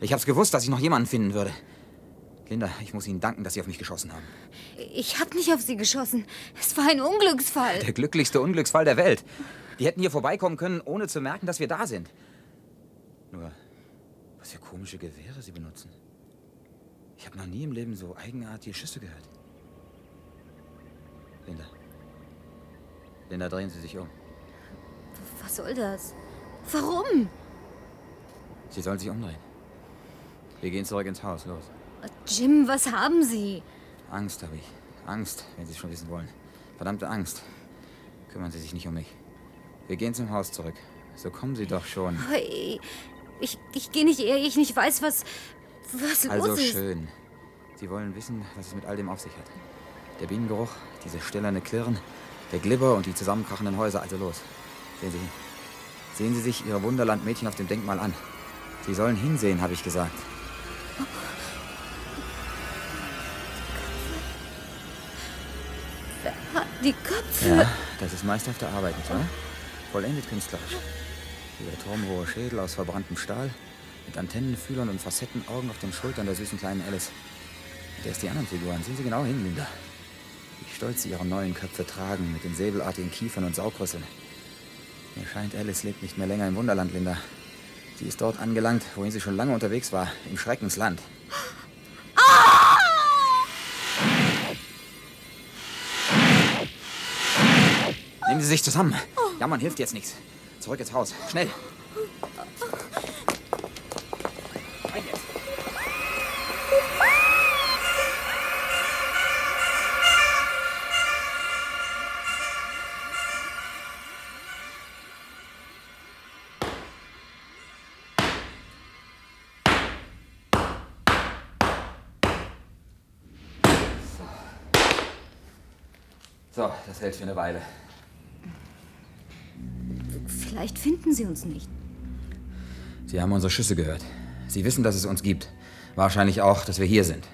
Ich hab's gewusst, dass ich noch jemanden finden würde. Linda, ich muss Ihnen danken, dass Sie auf mich geschossen haben. Ich habe nicht auf Sie geschossen. Es war ein Unglücksfall. Der glücklichste Unglücksfall der Welt. Die hätten hier vorbeikommen können, ohne zu merken, dass wir da sind. Nur, was für komische Gewehre Sie benutzen. Ich habe noch nie im Leben so eigenartige Schüsse gehört. Linda. Linda, drehen Sie sich um. Was soll das? Warum? Sie sollen sich umdrehen. Wir gehen zurück ins Haus. Los. Jim, was haben Sie? Angst habe ich. Angst, wenn Sie es schon wissen wollen. Verdammte Angst. Kümmern Sie sich nicht um mich. Wir gehen zum Haus zurück. So kommen Sie doch schon. Hey, Ich, ich gehe nicht, ehe ich nicht weiß, was, was Also los ist. schön. Sie wollen wissen, was es mit all dem auf sich hat. Der Bienengeruch, diese ställerne Klirren, der Glibber und die zusammenkrachenden Häuser. Also los. Sehen Sie hin. Sehen Sie sich Ihre Wunderlandmädchen auf dem Denkmal an. Sie sollen hinsehen, habe ich gesagt. Die Köpfe. Ja, das ist meisterhafte Arbeit, nicht wahr? Vollendet künstlerisch. Ihre turmhohe Schädel aus verbranntem Stahl, mit Antennenfühlern und Facettenaugen auf den Schultern der süßen kleinen Alice. Und erst die anderen Figuren. Sehen Sie genau hin, Linda. Wie stolz sie ihre neuen Köpfe tragen, mit den säbelartigen Kiefern und Saugrüsseln. Mir scheint, Alice lebt nicht mehr länger im Wunderland, Linda. Sie ist dort angelangt, wohin sie schon lange unterwegs war, im Schreckensland. Nehmen Sie sich zusammen. Jammern hilft jetzt nichts. Zurück ins Haus. Schnell. So, das hält für eine Weile. Vielleicht finden sie uns nicht. Sie haben unsere Schüsse gehört. Sie wissen, dass es uns gibt. Wahrscheinlich auch, dass wir hier sind.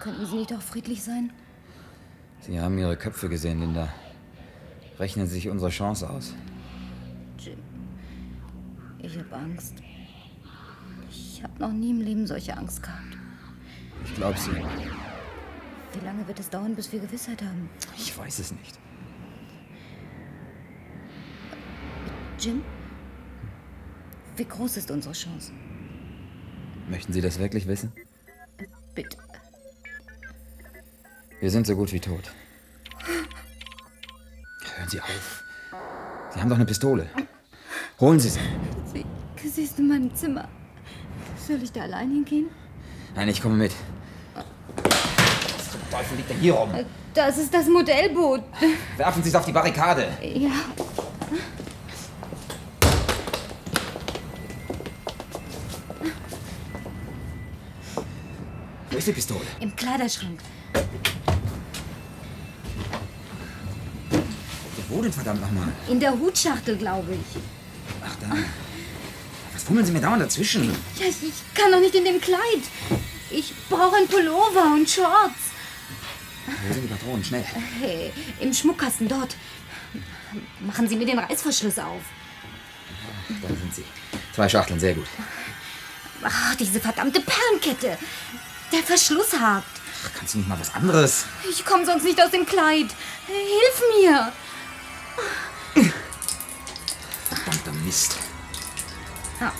Könnten sie nicht auch friedlich sein? Sie haben ihre Köpfe gesehen, Linda. Rechnen Sie sich unsere Chance aus. Jim, ich habe Angst. Ich habe noch nie im Leben solche Angst gehabt. Ich glaube Sie. Wie lange wird es dauern, bis wir Gewissheit haben? Ich weiß es nicht. Jim? Wie groß ist unsere Chance? Möchten Sie das wirklich wissen? Bitte. Wir sind so gut wie tot. Hören Sie auf. Sie haben doch eine Pistole. Holen Sie sie. Sie, sie ist in meinem Zimmer. Soll ich da allein hingehen? Nein, ich komme mit. Was zum Teufel liegt denn hier rum? Das ist das Modellboot. Werfen Sie es auf die Barrikade. Ja. Ist die Pistole? Im Kleiderschrank. Wo denn verdammt nochmal? In der Hutschachtel, glaube ich. Ach da. Was fummeln Sie mir dauernd dazwischen? Ja, ich, ich kann doch nicht in dem Kleid. Ich brauche ein Pullover und Shorts. Wo sind die Patronen? Schnell. Hey, im Schmuckkasten dort. Machen Sie mir den Reißverschluss auf. Da sind sie. Zwei Schachteln, sehr gut. Ach, diese verdammte Perlenkette. Der Verschluss hakt. Ach, kannst du nicht mal was anderes? Ich komme sonst nicht aus dem Kleid. Hilf mir. Verdammter Mist. Ja.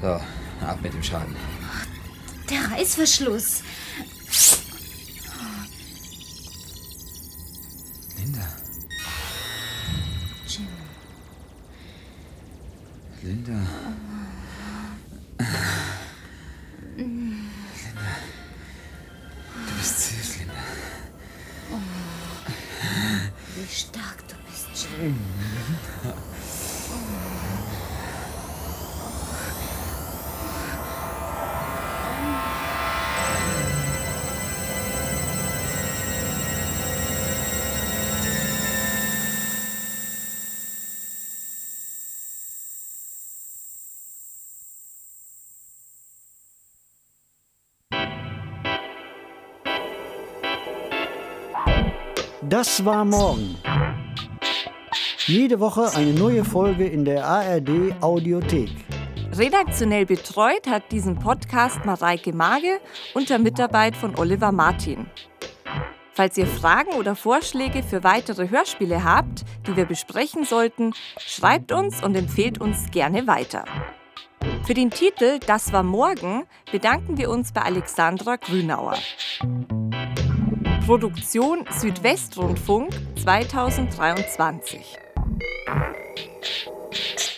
So, ab mit dem Schaden. Der Reißverschluss. Linda. Jim. Linda. Linda. Das war morgen. Jede Woche eine neue Folge in der ARD Audiothek. Redaktionell betreut hat diesen Podcast Mareike Mage unter Mitarbeit von Oliver Martin. Falls ihr Fragen oder Vorschläge für weitere Hörspiele habt, die wir besprechen sollten, schreibt uns und empfehlt uns gerne weiter. Für den Titel Das war morgen bedanken wir uns bei Alexandra Grünauer. Produktion Südwestrundfunk 2023. Thank you.